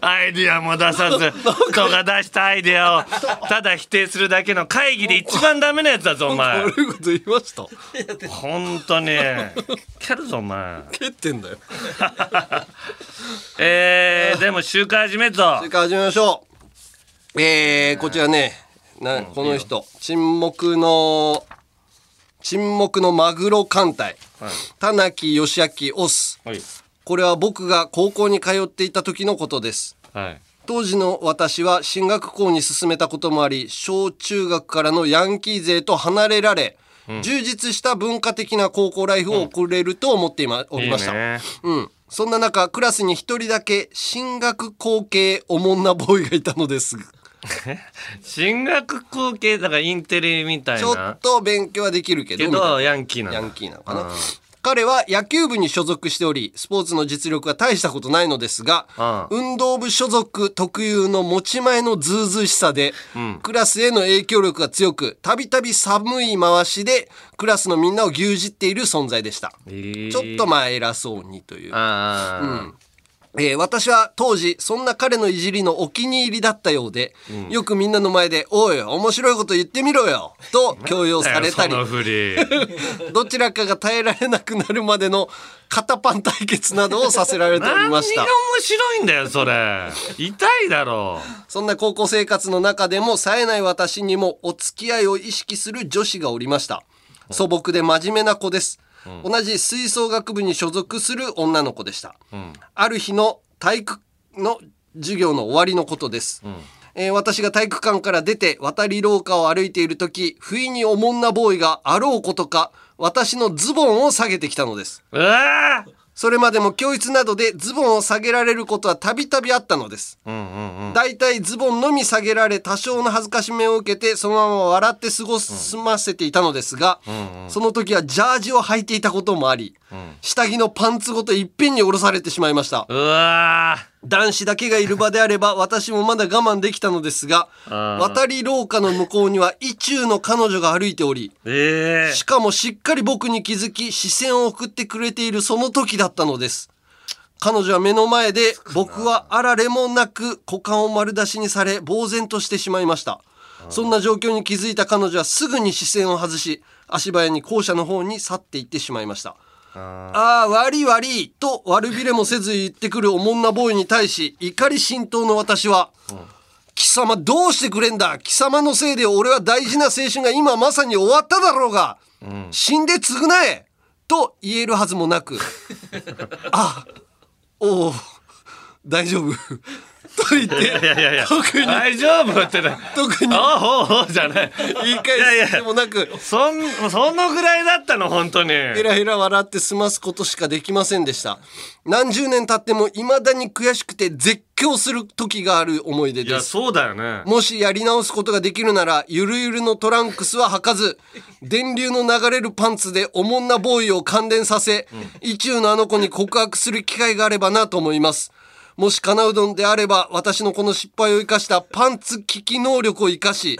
アイディアも出さず人が出したアイディアをただ否定するだけの会議で一番ダメなやつだぞお前。悪いこと言いました本当に蹴るぞお前蹴ってんだよえー、でも集会始めるぞそれから始めましょうえー、こちらねなこの人沈黙の沈黙のマグロ艦隊。田中義明オス。はい。これは僕が高校に通っていた時のことです。はい。当時の私は進学校に進めたこともあり小中学からのヤンキー勢と離れられ、充実した文化的な高校ライフを送れると思っていま、おりました。いいね。うん、そんな中クラスに一人だけ進学校系おもんなボーイがいたのです (laughs) 進学校系だからインテリみたいちょっなと勉強はできるけどけどヤンキーなの。ヤンキーなのかな。彼は野球部に所属しておりスポーツの実力は大したことないのですがああ運動部所属特有の持ち前のズうずうしさで、クラスへの影響力が強くたびたび寒い回しでクラスのみんなを牛耳っている存在でした、えー。ちょっとまあ偉そうにという。ああ、えー私は当時そんな彼のいじりのお気に入りだったようで、よくみんなの前で「おい面白いこと言ってみろよ」と強要されたり。(laughs) どちらかが耐えられなくなるまでの肩パン対決などをさせられており何が面ました白いんだよそれ。痛いだろ。そんな高校生活の中でも冴えない私にもお付き合いを意識する女子がおりました。素朴で真面目な子です、同じ吹奏楽部に所属する女の子でした、ある日の体育の授業の終わりのことです、えー私が体育館から出て渡り廊下を歩いている時不意におもんなボーイがあろうことか私のズボンを下げてきたのです。うわーそれまでも教室などでズボンを下げられることはたびたびあったのです。だいたいズボンのみ下げられ多少の恥ずかしめを受けてそのまま笑って過ごすませていたのですが、その時はジャージを履いていたこともあり、下着のパンツごといっぺんに下ろされてしまいました。うわ男子だけがいる場であれば私もまだ我慢できたのですが渡り廊下の向こうには意中の彼女が歩いておりええしかもしっかり僕に気づき視線を送ってくれているその時だったのです。彼女は目の前で僕はあられもなく股間を丸出しにされ呆然としてしまいました。そんな状況に気づいた彼女はすぐに視線を外し足早に校舎の方に去っていってしまいましたああ悪い悪いと悪びれもせず言ってくるおもんなボーイに対し怒り心頭の私は、貴様どうしてくれんだ？貴様のせいで俺は大事な青春が今まさに終わっただろうが、死んで償えと言えるはずもなく。(laughs) あおお大丈夫と言っていやいやいや特に。大丈夫ってな特に。あほうほうじゃない。言い返すでもなく。そんそのぐらいだったの？本当に。ヘラヘラ笑って済ますことしかできませんでした。何十年経っても未だに悔しくて絶叫する時がある思い出いやですそうだよね。もしやり直すことができるならゆるゆるのトランクスは履かず電流の流れるパンツでおもんなボーイを感電させ、意中のあの子に告白する機会があればなと思いますもし叶うのであれば私のこの失敗を生かしたパンツ危機能力を生かし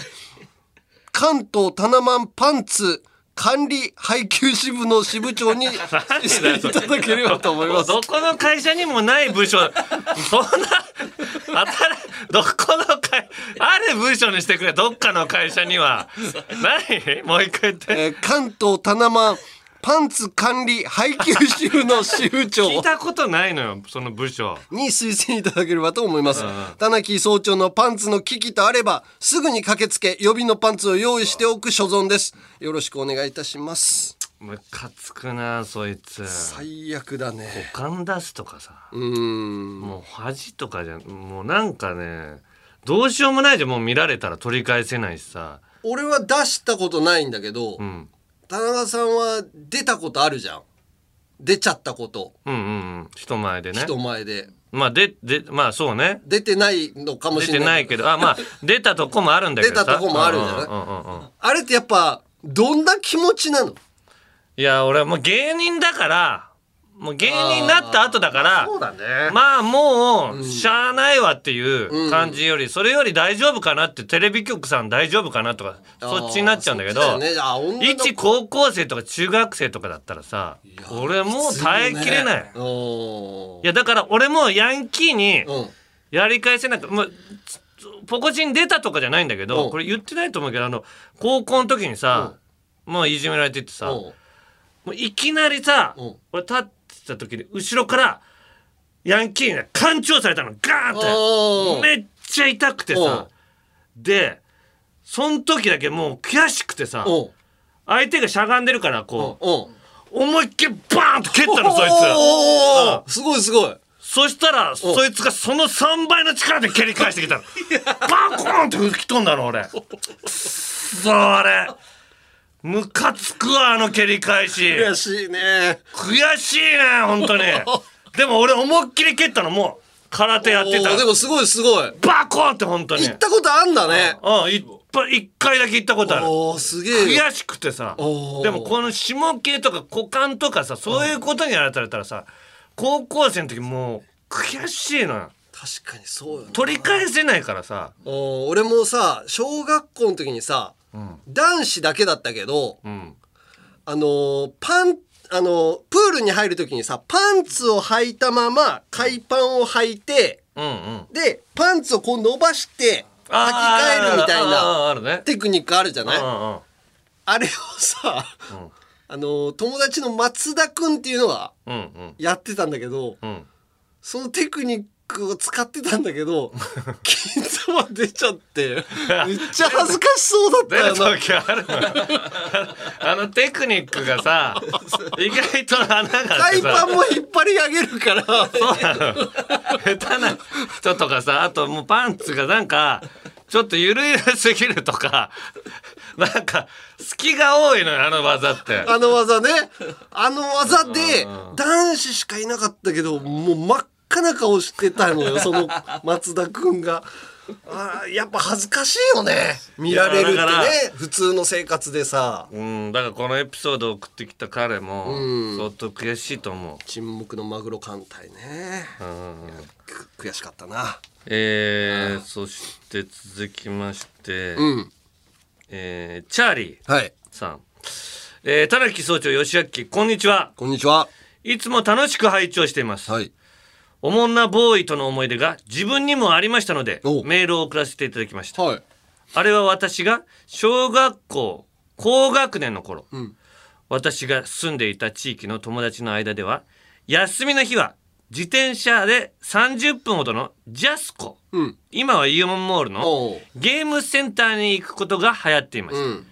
関東タナマンパンツ管理配給支部の支部長にしていただければと思います。どこの会社にもない部署。そんなあたらどこの会ある部署にしてくれどっかの会社には。何 (laughs) もう一回言って。えー関東タナマンパンツ管理配給支部の支部長聞いたことないのよその部署に推薦いただければと思います。田中総長のパンツの危機とあれば、すぐに駆けつけ、予備のパンツを用意しておく所存です。よろしくお願いいたします。ムカつくなそいつ最悪だね。股間出すとかさうーん。もう恥とかじゃんもうなんかねどうしようもないじゃんもう見られたら取り返せないしさ俺は出したことないんだけど、うん田中さんは出たことあるじゃん。出ちゃったこと、うんうんうん。人前でね。人前で。まあででまあそうね。出てないのかも出してれない。ないけど。あまあ (laughs) 出たとこもあるんだけどさ。出たとこもあるんじゃない？うんうんうんうん。あれってやっぱ、どんな気持ちなの？いや俺はもう芸人だからもう芸人になった後だからそうだね。まあもうしゃあないわっていう感じよりそれより大丈夫かなってテレビ局さん大丈夫かなとかそっちになっちゃうんだけど一高校生とか中学生とかだったらさ俺もう耐えきれない。おいやだから俺もヤンキーにうん。やり返せなくもうつポコチン出たとかじゃないんだけうん。どこれ言ってないと思うけどあの高校の時にさもういじめられてってさうん。もういきなりさうん。俺立ってた時に後ろからヤンキーにね干潮されたの。ガーンって。めっちゃ痛くてさ。でそん時だけもう悔しくてさうん。相手がしゃがんでるからこう思いっきりバーンと蹴ったのそいつ。すごいすごい。そしたらそいつがその3倍の力で蹴り返してきたのバコー。ンって吹き飛んだの俺そあれムカつくわあの蹴り返し悔しいね。悔しいね本当に (laughs) でも俺思いっきり蹴ったのもう空手やってたでもすごいすごい。バコーンって本当に行ったことあんだね。うんいっぱい一回だけ行ったことあるおおすげえ。悔しくてさでもこの下系とか股間とかさそういうことにやられたらさ高校生の時もう悔しいのよ確かにそうよね。取り返せないからさ俺もさ小学校の時にさ、男子だけだったけどうんあのーパンあのープールに入る時にさパンツを履いたまま海パンを履いてうんうん。でパンツをこう伸ばして履き替えるみたいなテクニックあるじゃない？うんうんあれをさ、あのー友達の松田くんっていうのがうんうん。やってたんだけどうん。そのテクニックを使ってたんだけど (laughs) 金玉出ちゃって (laughs) めっちゃ恥ずかしそうだったよな。時あるあのテクニックがさ (laughs) 意外と穴があって海パさンも引っ張り上げるから。そうなの。下手な人とかさあともうパンツがなんかちょっとゆるゆるすぎるとかなんか隙が多いのよあの技って。あの技ね。あの技で男子しかいなかったけどもう真っ赤な顔してたのよ (laughs) その松田くんが。あーやっぱ恥ずかしいよね。見られるってね普通の生活でさ。うんだからこのエピソードを送ってきた彼もうん。相当悔しいと思う。沈黙のマグロ艦隊ね。うん。く悔しかったな。えー、そして続きまして、うん。えーチャーリーはい。さん、えー、田中総長吉明こんにちは。こんにちは。いつも楽しく拝聴しています、はいおもんなボーイとの思い出が自分にもありましたのでお。メールを送らせていただきました。はい。あれは私が小学校高学年の頃、ん。私が住んでいた地域の友達の間では休みの日は自転車で30分ほどのジャスコ、うん。今はイオンモールのゲームセンターに行くことが流行っていました、うん。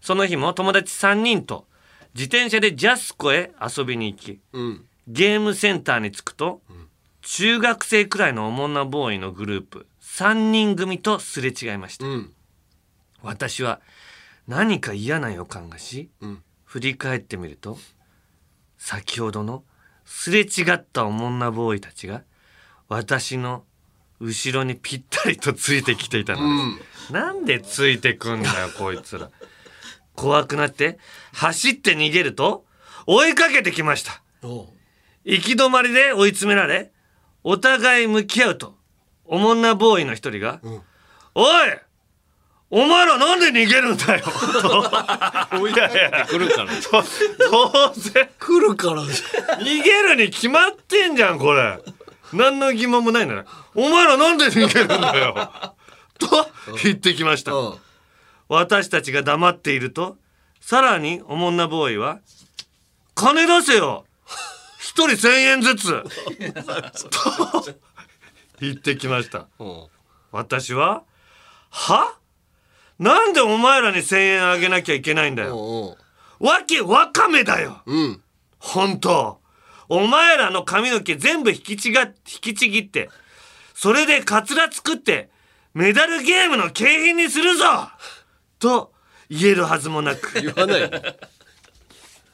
その日も友達3人と自転車でジャスコへ遊びに行きうん。ゲームセンターに着くと、中学生くらいのおもんなボーイのグループ。3人組とすれ違いました、うん。私は何か嫌な予感がし、ん。振り返ってみると先ほどのすれ違ったおもんなボーイたちが私の後ろにぴったりとついてきていたのです、なんでついてくんだよこいつら。怖くなって走って逃げると追いかけてきました。行き止まりで追い詰められお互い向き合うと。おもんなボーイの一人が「おいお前らなんで逃げるんだよ」と (laughs) 追いかけてくるから。当然。来るからじ逃げるに決まってんじゃんこれ。何の疑問もないなら「お前らなんで逃げるんだよ」(laughs) と言ってきました。ゃんうん。私たちが黙っているとさらにおもんなボーイは「金出せよ。一人千円ずつ」(laughs) と言ってきました。うん。私は「は？なんでお前らに千円あげなきゃいけないんだよ。わけわかめだよ。うん。本当。お前らの髪の毛全部引きちが引きちぎってそれでカツラ作ってメダルゲームの景品にするぞ。と言えるはずもなく。言わない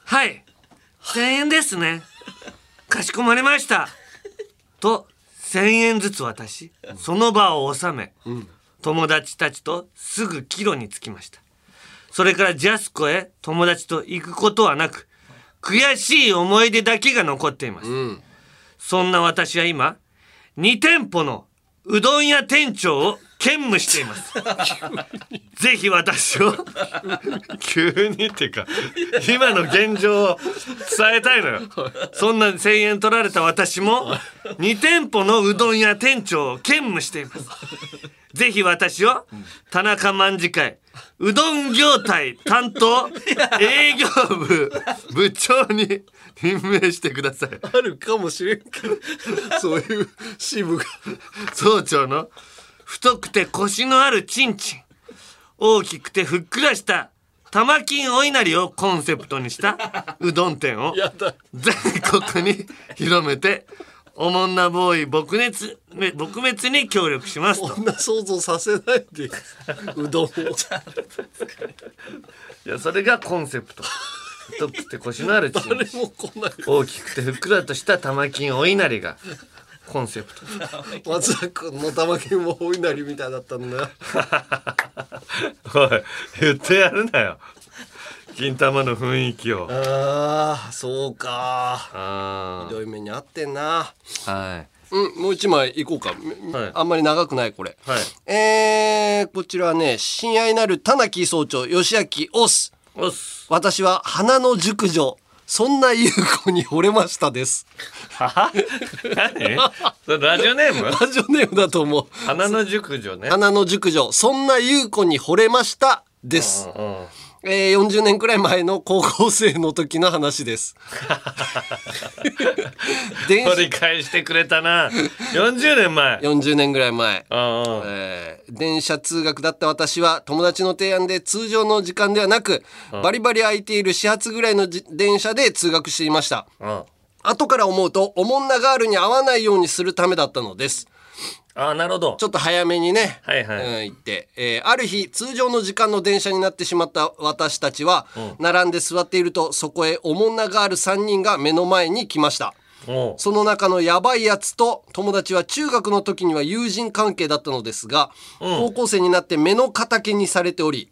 はい。1000円ですねかしこまりました。と1000円ずつ渡しその場を収め、友達たちとすぐ帰路に着きました。それからジャスコへ友達と行くことはなく悔しい思い出だけが残っています、ん。そんな私は今2店舗のうどん屋店長を兼務しています。ぜひ私を。急にっていうか今の現状を伝えたいのよ。そんな1,000円取られた私も2店舗のうどん屋店長を兼務しています。ぜひ私を田中卍会うどん業態担当営業部部長に任命してください。あるかもしれんけどそういう支部が。総長の太くてコシのあるチンチン。大きくてふっくらした玉金お稲荷をコンセプトにしたうどん店を全国に広めておもんなボーイ撲滅撲滅に協力しますと。こんな想像させないでうどんを。(laughs) いやそれがコンセプト。太くてコシのあるチン大きくてふっくらとした玉金お稲荷がコンセプト。(laughs) 松田君の玉金もお稲荷みたいだったんだ。よおい言ってやるなよ。金玉の雰囲気を。ああそうか。あひどい目にあってんな。あはい。うんもう一枚いこうか、はい。あんまり長くないこれ。はい。えー、こちらはね親愛なる田中総長吉明オス。おっす私は花の熟女そんな優子に惚れましたです。は？何？それラジオネーム？ラジオネームだと思う。花の熟女ね。花の熟女。そんな優子に惚れましたです、うんえー、40年くらい前の高校生の時の話です。(laughs) 電取り返してくれたな。40年前。40年ぐらい前。えー電車通学だった私は友達の提案で通常の時間ではなくバリバリ空いている始発ぐらいのじ電車で通学していました。うん。後から思うとおもんなガールに会わないようにするためだったのですああなるほど。ちょっと早めにね、はいはい。うん、行って、えーある日通常の時間の電車になってしまった私たちは、並んで座っているとそこへおもんなガール3人が目の前に来ました。その中のヤバいやつと友達は中学の時には友人関係だったのですが、高校生になって目の敵にされており、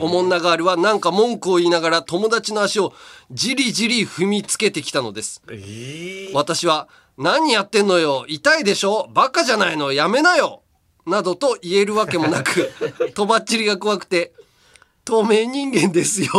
おもんなガールはなんか文句を言いながら友達の足をじりじり踏みつけてきたのですえー。私は何やってんのよ。痛いでしょ？バカじゃないの？やめなよ。などと言えるわけもなく (laughs) とばっちりが怖くて透明人間ですよ。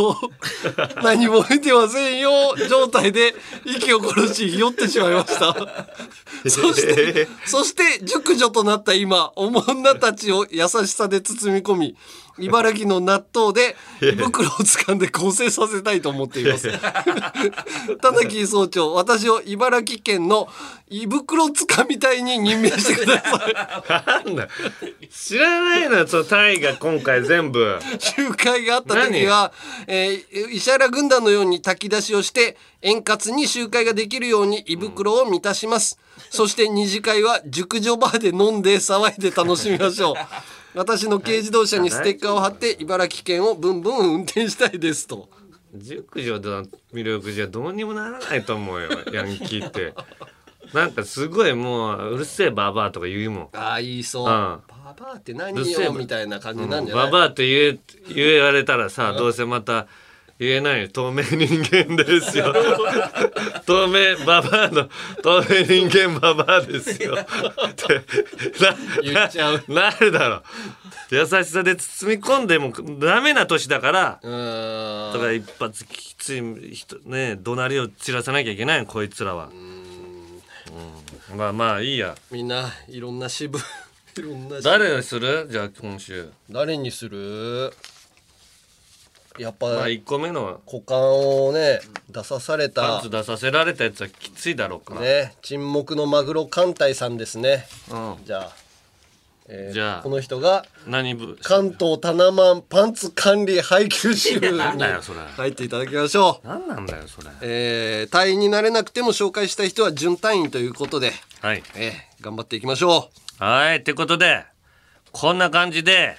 (laughs) 何も見てませんよ。状態で息を殺し酔ってしまいました。(laughs) そしてそして熟女となった今おもんなたちを優しさで包み込み茨城の納豆で胃袋を掴んで構成させたいと思っています。(laughs) 田中総長私を茨城県の胃袋つかみ隊に任命してください。知らないのよそのタイが今回全部。集会があった時は、えー石原軍団のように炊き出しをして円滑に集会ができるように胃袋を満たします、そして二次会は熟女バーで飲んで騒いで楽しみましょう私の軽自動車にステッカーを貼って茨城県をブンブン運転したいですと。熟女の魅力じゃどうにもならないと思うよ (laughs) ヤンキーって。なんかすごいもううるせえババアとか言うもん。ああ言いそう、うん。ババアって何よみたいな感じなんじゃない、ババアって言え言われたらさどうせまた言えないよ。透明人間ですよ。(laughs) 透明ババアの透明人間ババアですよ。ってな言っちゃう。なるだろ優しさで包み込んでもダメな年だからうーん。だから一発きつい人ね怒鳴りを散らさなきゃいけないのこいつらは。うん。まあまあいいや。みんないろんな支部いろんな誰にする？じゃあ今週。誰にする？やっぱ、まあ1個目の股間をね出さされたパンツ出させられたやつはきついだろうから、ね沈黙のマグロ艦隊さんですね。うん。じゃあ、えーじゃあこの人が何部？関東タナマンパンツ管理配給支部になんだよそれ。入っていただきましょう。何なんだよそれ。えー隊員になれなくても紹介したい人は準隊員ということで、はい。えー頑張っていきましょはいってことでこんな感じで、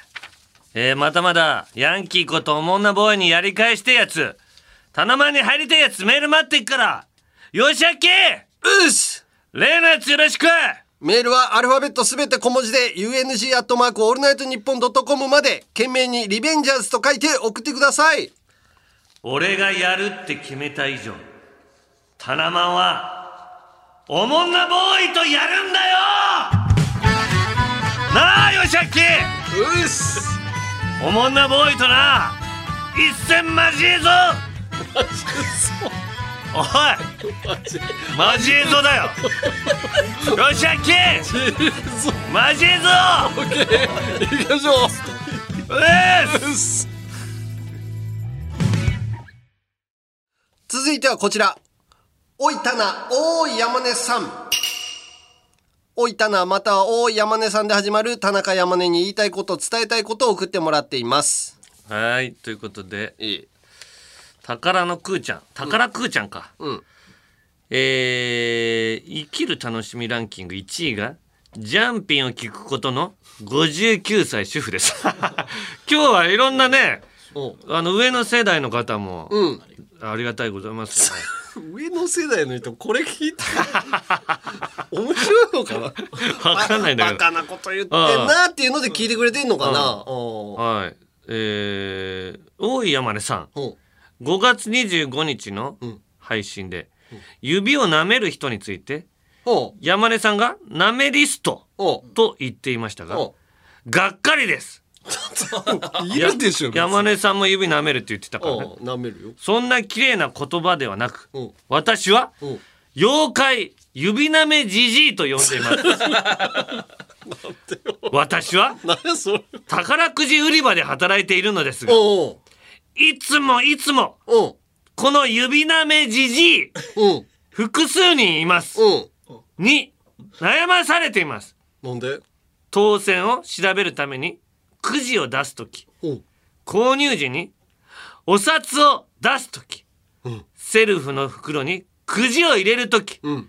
えーまたまだヤンキーことおもんなボーイにやり返してやつ。タナマンに入りたいやつメール待ってっから。よしあっけ!ううっす!例のやつよろしく!メールはアルファベットすべて小文字で UNG アットマークオールナイトニッポンドットコムまで懸命にリベンジャーズと書いて送ってください。俺がやるって決めた以上タナマンはおもんなボーイとやるんだよ!なあよしあっけ!うっすおもんなボーイとな。一戦交えぞおい。交えぞだよ。よしあっけ。交えぞ行きましょう。うっす続いてはこちら。おいたな、お山根さん。おいたな、またはおーい山根さんで始まる田中山根に言いたいこと、伝えたいことを送ってもらっています。はいということでいい。宝のクーちゃん宝クーちゃんか、うん。えー生きる楽しみランキング1位がジャンピンを聞くことの59歳主婦です (laughs) 今日はいろんなねおあの上の世代の方もうん。ありがたいございます上の世代の人、これ聞いて。(laughs) 面白いのかな？わかんないんだけど。バカなこと言ってんなっていうので聞いてくれてんのかな？はい。えー、大井山根さん。お5月25日のん。配信で、指を舐める人について山根さんが舐めリストと言っていましたががっかりですいるでしょ、山根さんも指舐めるって言ってたからね。舐めるよ。そんな綺麗な言葉ではなくうん。私はうん。妖怪指舐めじじいと呼んでいます。(laughs) 私は何やそれ。宝くじ売り場で働いているのですがおういつもいつもおうこの指舐めじじいうん。複数人います。うん。に悩まされています。なんで？当選を調べるためにくじを出す時うん。購入時にお札を出す時、うんセルフの袋にくじを入れる時、うん。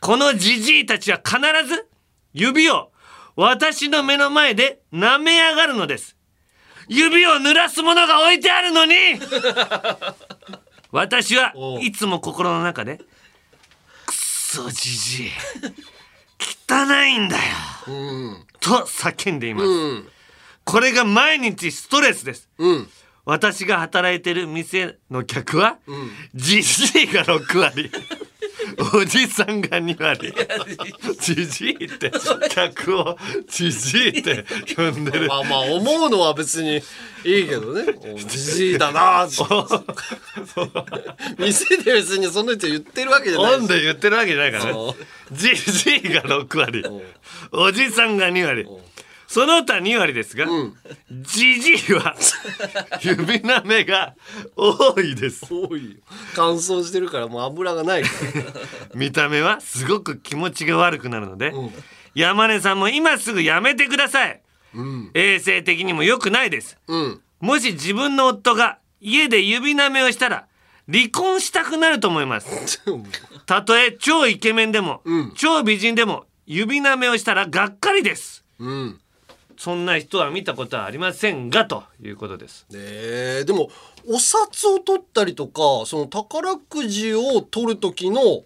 このじじいたちは必ず指を私の目の前で舐め上がるのです指を濡らすものが置いてあるのに (laughs) 私はいつも心の中でくっそじじい汚いんだようん。と叫んでいます、うん。これが毎日ストレスです。うん。私が働いてる店の客はうん。じじいが6割。おじさんが2割。じじいって客をじじいって呼んでる。まあまあ思うのは別にいいけどね。お (laughs) じじいだな。っ (laughs) て店で別にその人言ってるわけじゃないオンで言ってるわけじゃないからおねじじいが6割。おじさんが2割その他2割ですがじじいは (laughs) 指なめが多いです。多いよ。乾燥してるからもう油がないから。(laughs) 見た目はすごく気持ちが悪くなるので、山根さんも今すぐやめてください、衛生的にも良くないです。うん。もし自分の夫が家で指なめをしたら離婚したくなると思います。(laughs) たとえ超イケメンでも、超美人でも指なめをしたらがっかりです。うんそんな人は見たことはありませんがということです。え。ー、でもお札を取ったりとかその宝くじを取る時の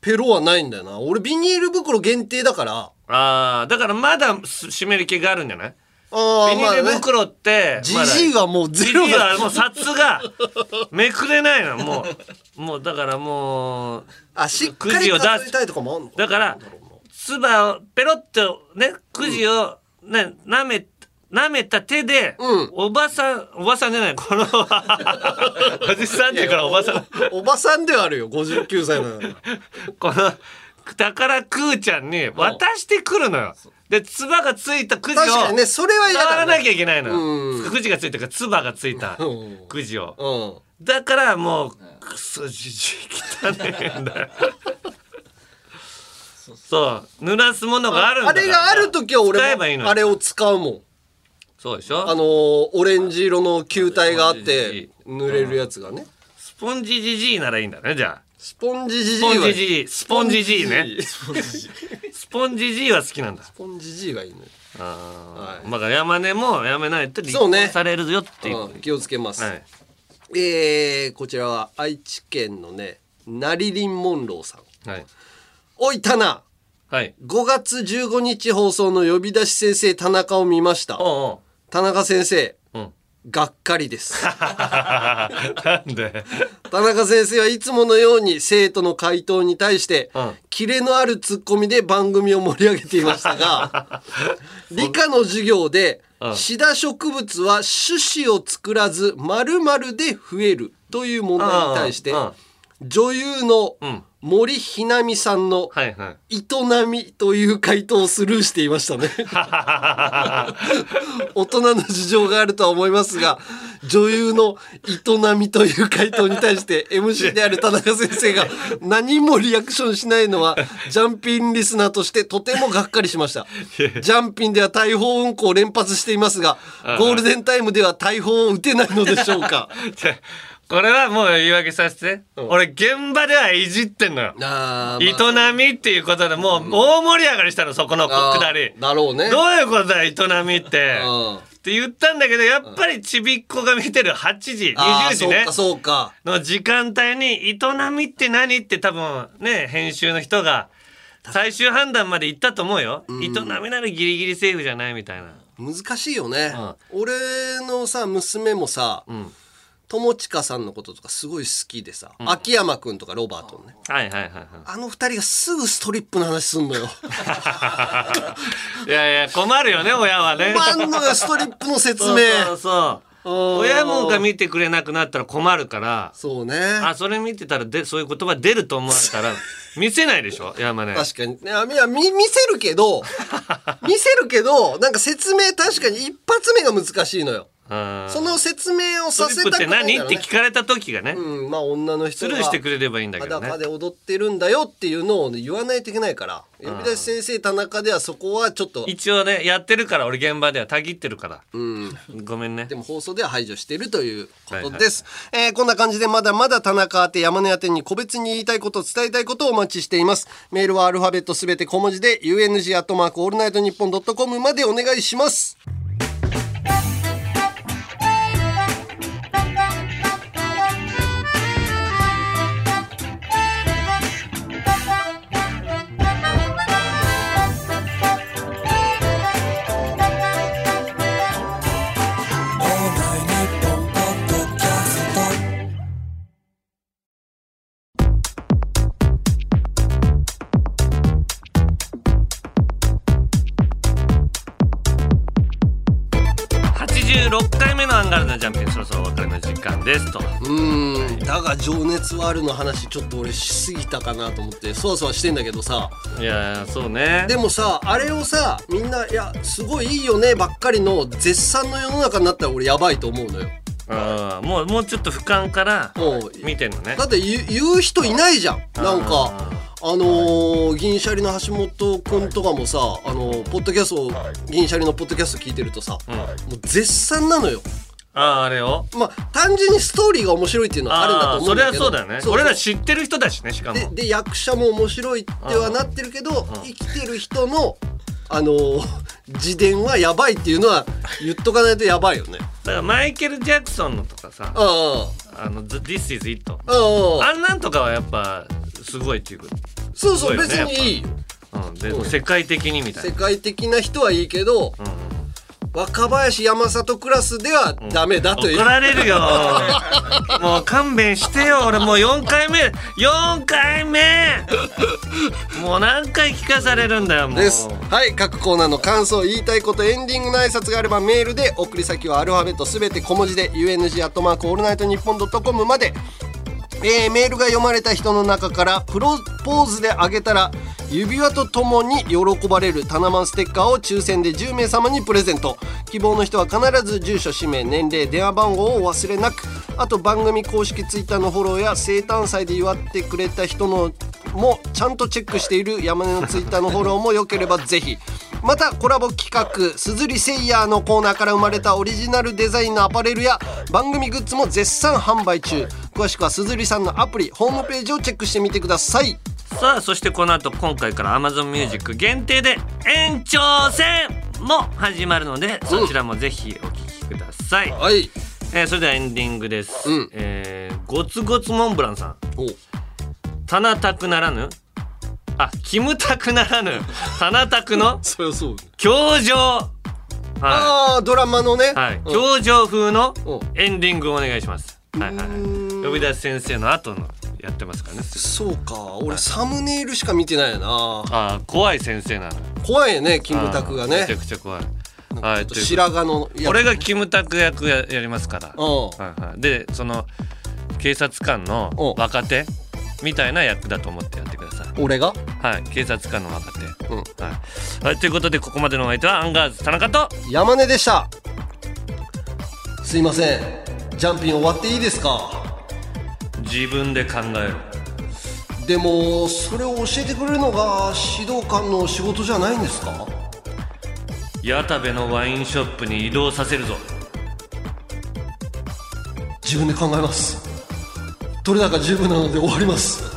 ペロはないんだよな。俺ビニール袋限定だから。あーだからまだす湿り気があるんじゃない？あビニール袋ってじじいはもうゼロじじいはもう札がめくれないの。もうもうだからもうあしっかり数えたいとかもあんのだから唾をペロッとねくじをね舐め舐めた手で、おばさんおばさんじゃないこの (laughs) おじさんっていうからおばさんおばさんではあるよ59歳なのこの宝くーちゃんに渡してくるのよ。で、唾がついたくじを確かにねそれは触らなきゃいけないのうよ。くじがついたから唾がついたくじを。うんだからもうクソじじい汚ねえんだよ。そう。濡らすものがあるんだあれがある時は俺使えばいいのよ。もあれを使うもん。そうでしょ？あのーオレンジ色の球体があって濡れるやつがね。スポンジじじいならいいんだねじゃあ。スポンジじスポンはジじじい。スポンジじいね。スポンジじい。は好きなんだ。スポンジじいがいいのよ。ああ、まあ山根もやめないと離そうね。婚されるよっていう。うん気をつけます、はい。えー、こちらは愛知県のねナリリン・モンローさん。はい。おいタナはい。5月15日放送の呼び出し先生田中を見ました。おう田中先生うん。がっかりです。(laughs) なんで？田中先生はいつものように生徒の回答に対して、うん。キレのあるツッコミで番組を盛り上げていましたが (laughs) 理科の授業でうん。シダ植物は種子を作らず丸々で増えるという問題に対してうんうん女優のうん。森ひなみさんのはいはい。営みという回答をスルーしていましたね。(laughs) 大人の事情があるとは思いますが女優の営みという回答に対して MC である田中先生が何もリアクションしないのはジャンピンリスナーとしてとてもがっかりしました。ジャンピンでは大砲運行を連発していますがゴールデンタイムでは大砲を撃てないのでしょうか (laughs) これはもう言い訳させて、俺現場ではいじってんのよ。まあ。営みっていうことでもう大盛り上がりしたのそこのあーくだりだろうね。どういうことだ営みって。(laughs) うんって言ったんだけどやっぱりちびっこが見てる8時20時ねあーそうかそうか。の時間帯に営みって何って多分ね編集の人が最終判断まで行ったと思うよ、営みならギリギリセーフじゃないみたいな。難しいよね、俺のさ娘もさ、友近さんのこととかすごい好きでさ、秋山くんとかロバートのね。はいはいはいはい。あの二人がすぐストリップの話すんのよ。(laughs) いやいや困るよね親はね。困んのよストリップの説明。そうそう親もが見てくれなくなったら困るから。そうね。あそれ見てたらでそういう言葉出ると思われたら (laughs) 見せないでしょ山根。確かに。いやいや見見せるけど (laughs) 見せるけどなんか説明確かに一発目が難しいのよ。うんその説明をさせたくないんだ何ってろうね聞かれた時がね、うんまあ女の人が。スルーしてくれればいいんだけどね。裸で踊ってるんだよっていうのを、ね、言わないといけないから。呼び出し先生田中ではそこはちょっと。一応ねやってるから俺現場ではたぎってるから。うん。ごめんね。でも放送では排除しているということです、えーこんな感じでまだまだ田中宛て山根宛てに個別に言いたいこと伝えたいことをお待ちしています。メールはアルファベットすべて小文字で UNG アットマークオールナイトニッポンドットコムまでお願いします熱はあるの話ちょっと俺しすぎたかなと思ってそわそわしてんだけどさ。いやそうね。でもさあれをさみんないやすごいいいよねばっかりの絶賛の世の中になったら俺やばいと思うのよ。あーもうもうちょっと俯瞰から見てんのね。だって言う言う人いないじゃん。なんかあのー銀シャリの橋本くんとかもさあのーポッドキャスト銀シャリのポッドキャスト聞いてるとさ、もう絶賛なのよあああれを？まあ単純にストーリーが面白いっていうのはあるんだと思うんだけど。それはそうだよね。俺ら知ってる人だしねしかも。でで役者も面白いってはなってるけど生きてる人のあのー自伝はやばいっていうのは言っとかないとやばいよね。だからマイケル・ジャクソンのとかさああの「The- This is It あ」ああんなんとかはやっぱすごいっていう。かそうそうね別にいいよ。うんでうん世界的にみたい世な界的な人はいいけど、若林山里クラスではダメだという、怒られるよ。(laughs) もう勘弁してよ。俺もう4回目4回目。もう何回聞かされるんだよもう。です。はい各コーナーの感想言いたいことエンディングの挨拶があればメールで送り先はアルファベットすべて小文字で UNG アットマークオールナイトニッポンドットコムまでえーメールが読まれた人の中からプロポーズであげたら指輪とともに喜ばれるタナマンステッカーを抽選で10名様にプレゼント。希望の人は必ず住所氏名年齢電話番号をお忘れなく。あと番組公式ツイッターのフォローや生誕祭で祝ってくれた人のもちゃんとチェックしている山根のツイッターのフォローもよければぜひ。またコラボ企画「すずりセイヤー」のコーナーから生まれたオリジナルデザインのアパレルや番組グッズも絶賛販売中。詳しくはすずりさんのアプリホームページをチェックしてみてください。さあそしてこの後今回から Amazon Music 限定で延長戦も始まるのでそちらもぜひお聴きください、はい、えーそれではエンディングです、うん。えーゴツゴツモンブランさん。タナタクならぬあキムタクならぬタナタクの (laughs) そりゃそう教場。はああドラマのね。い、はい、うん。教場風のエンディングをお願いします。はいはいはい。呼び出し先生の後のやってますからね。そうか。俺サムネイルしか見てないよな。あー怖い先生なの。怖いよねキムタクがね。めちゃくちゃ怖い。はい白髪の役俺がキムタク役ややりますから、うん。はいはい、でその警察官の若手みたいな役だと思ってやってください俺が？はい警察官の若手、うん。はい、はい、ということでここまでのお相手はアンガールズ田中と。山根でした。すいません。ジャンピン終わっていいですか？自分で考えろでもそれを教えてくれるのが指導官の仕事じゃないんですか？矢田部のワインショップに移動させるぞ。自分で考えます。取れ高十分なので終わります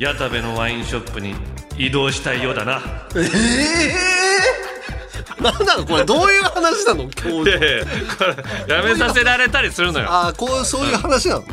矢田部のワインショップに移動したいようだな。ええー、(laughs) なんなの？これどういう話なの？今日いやめさせられたりするのよ。ああこうそういう話なの、うん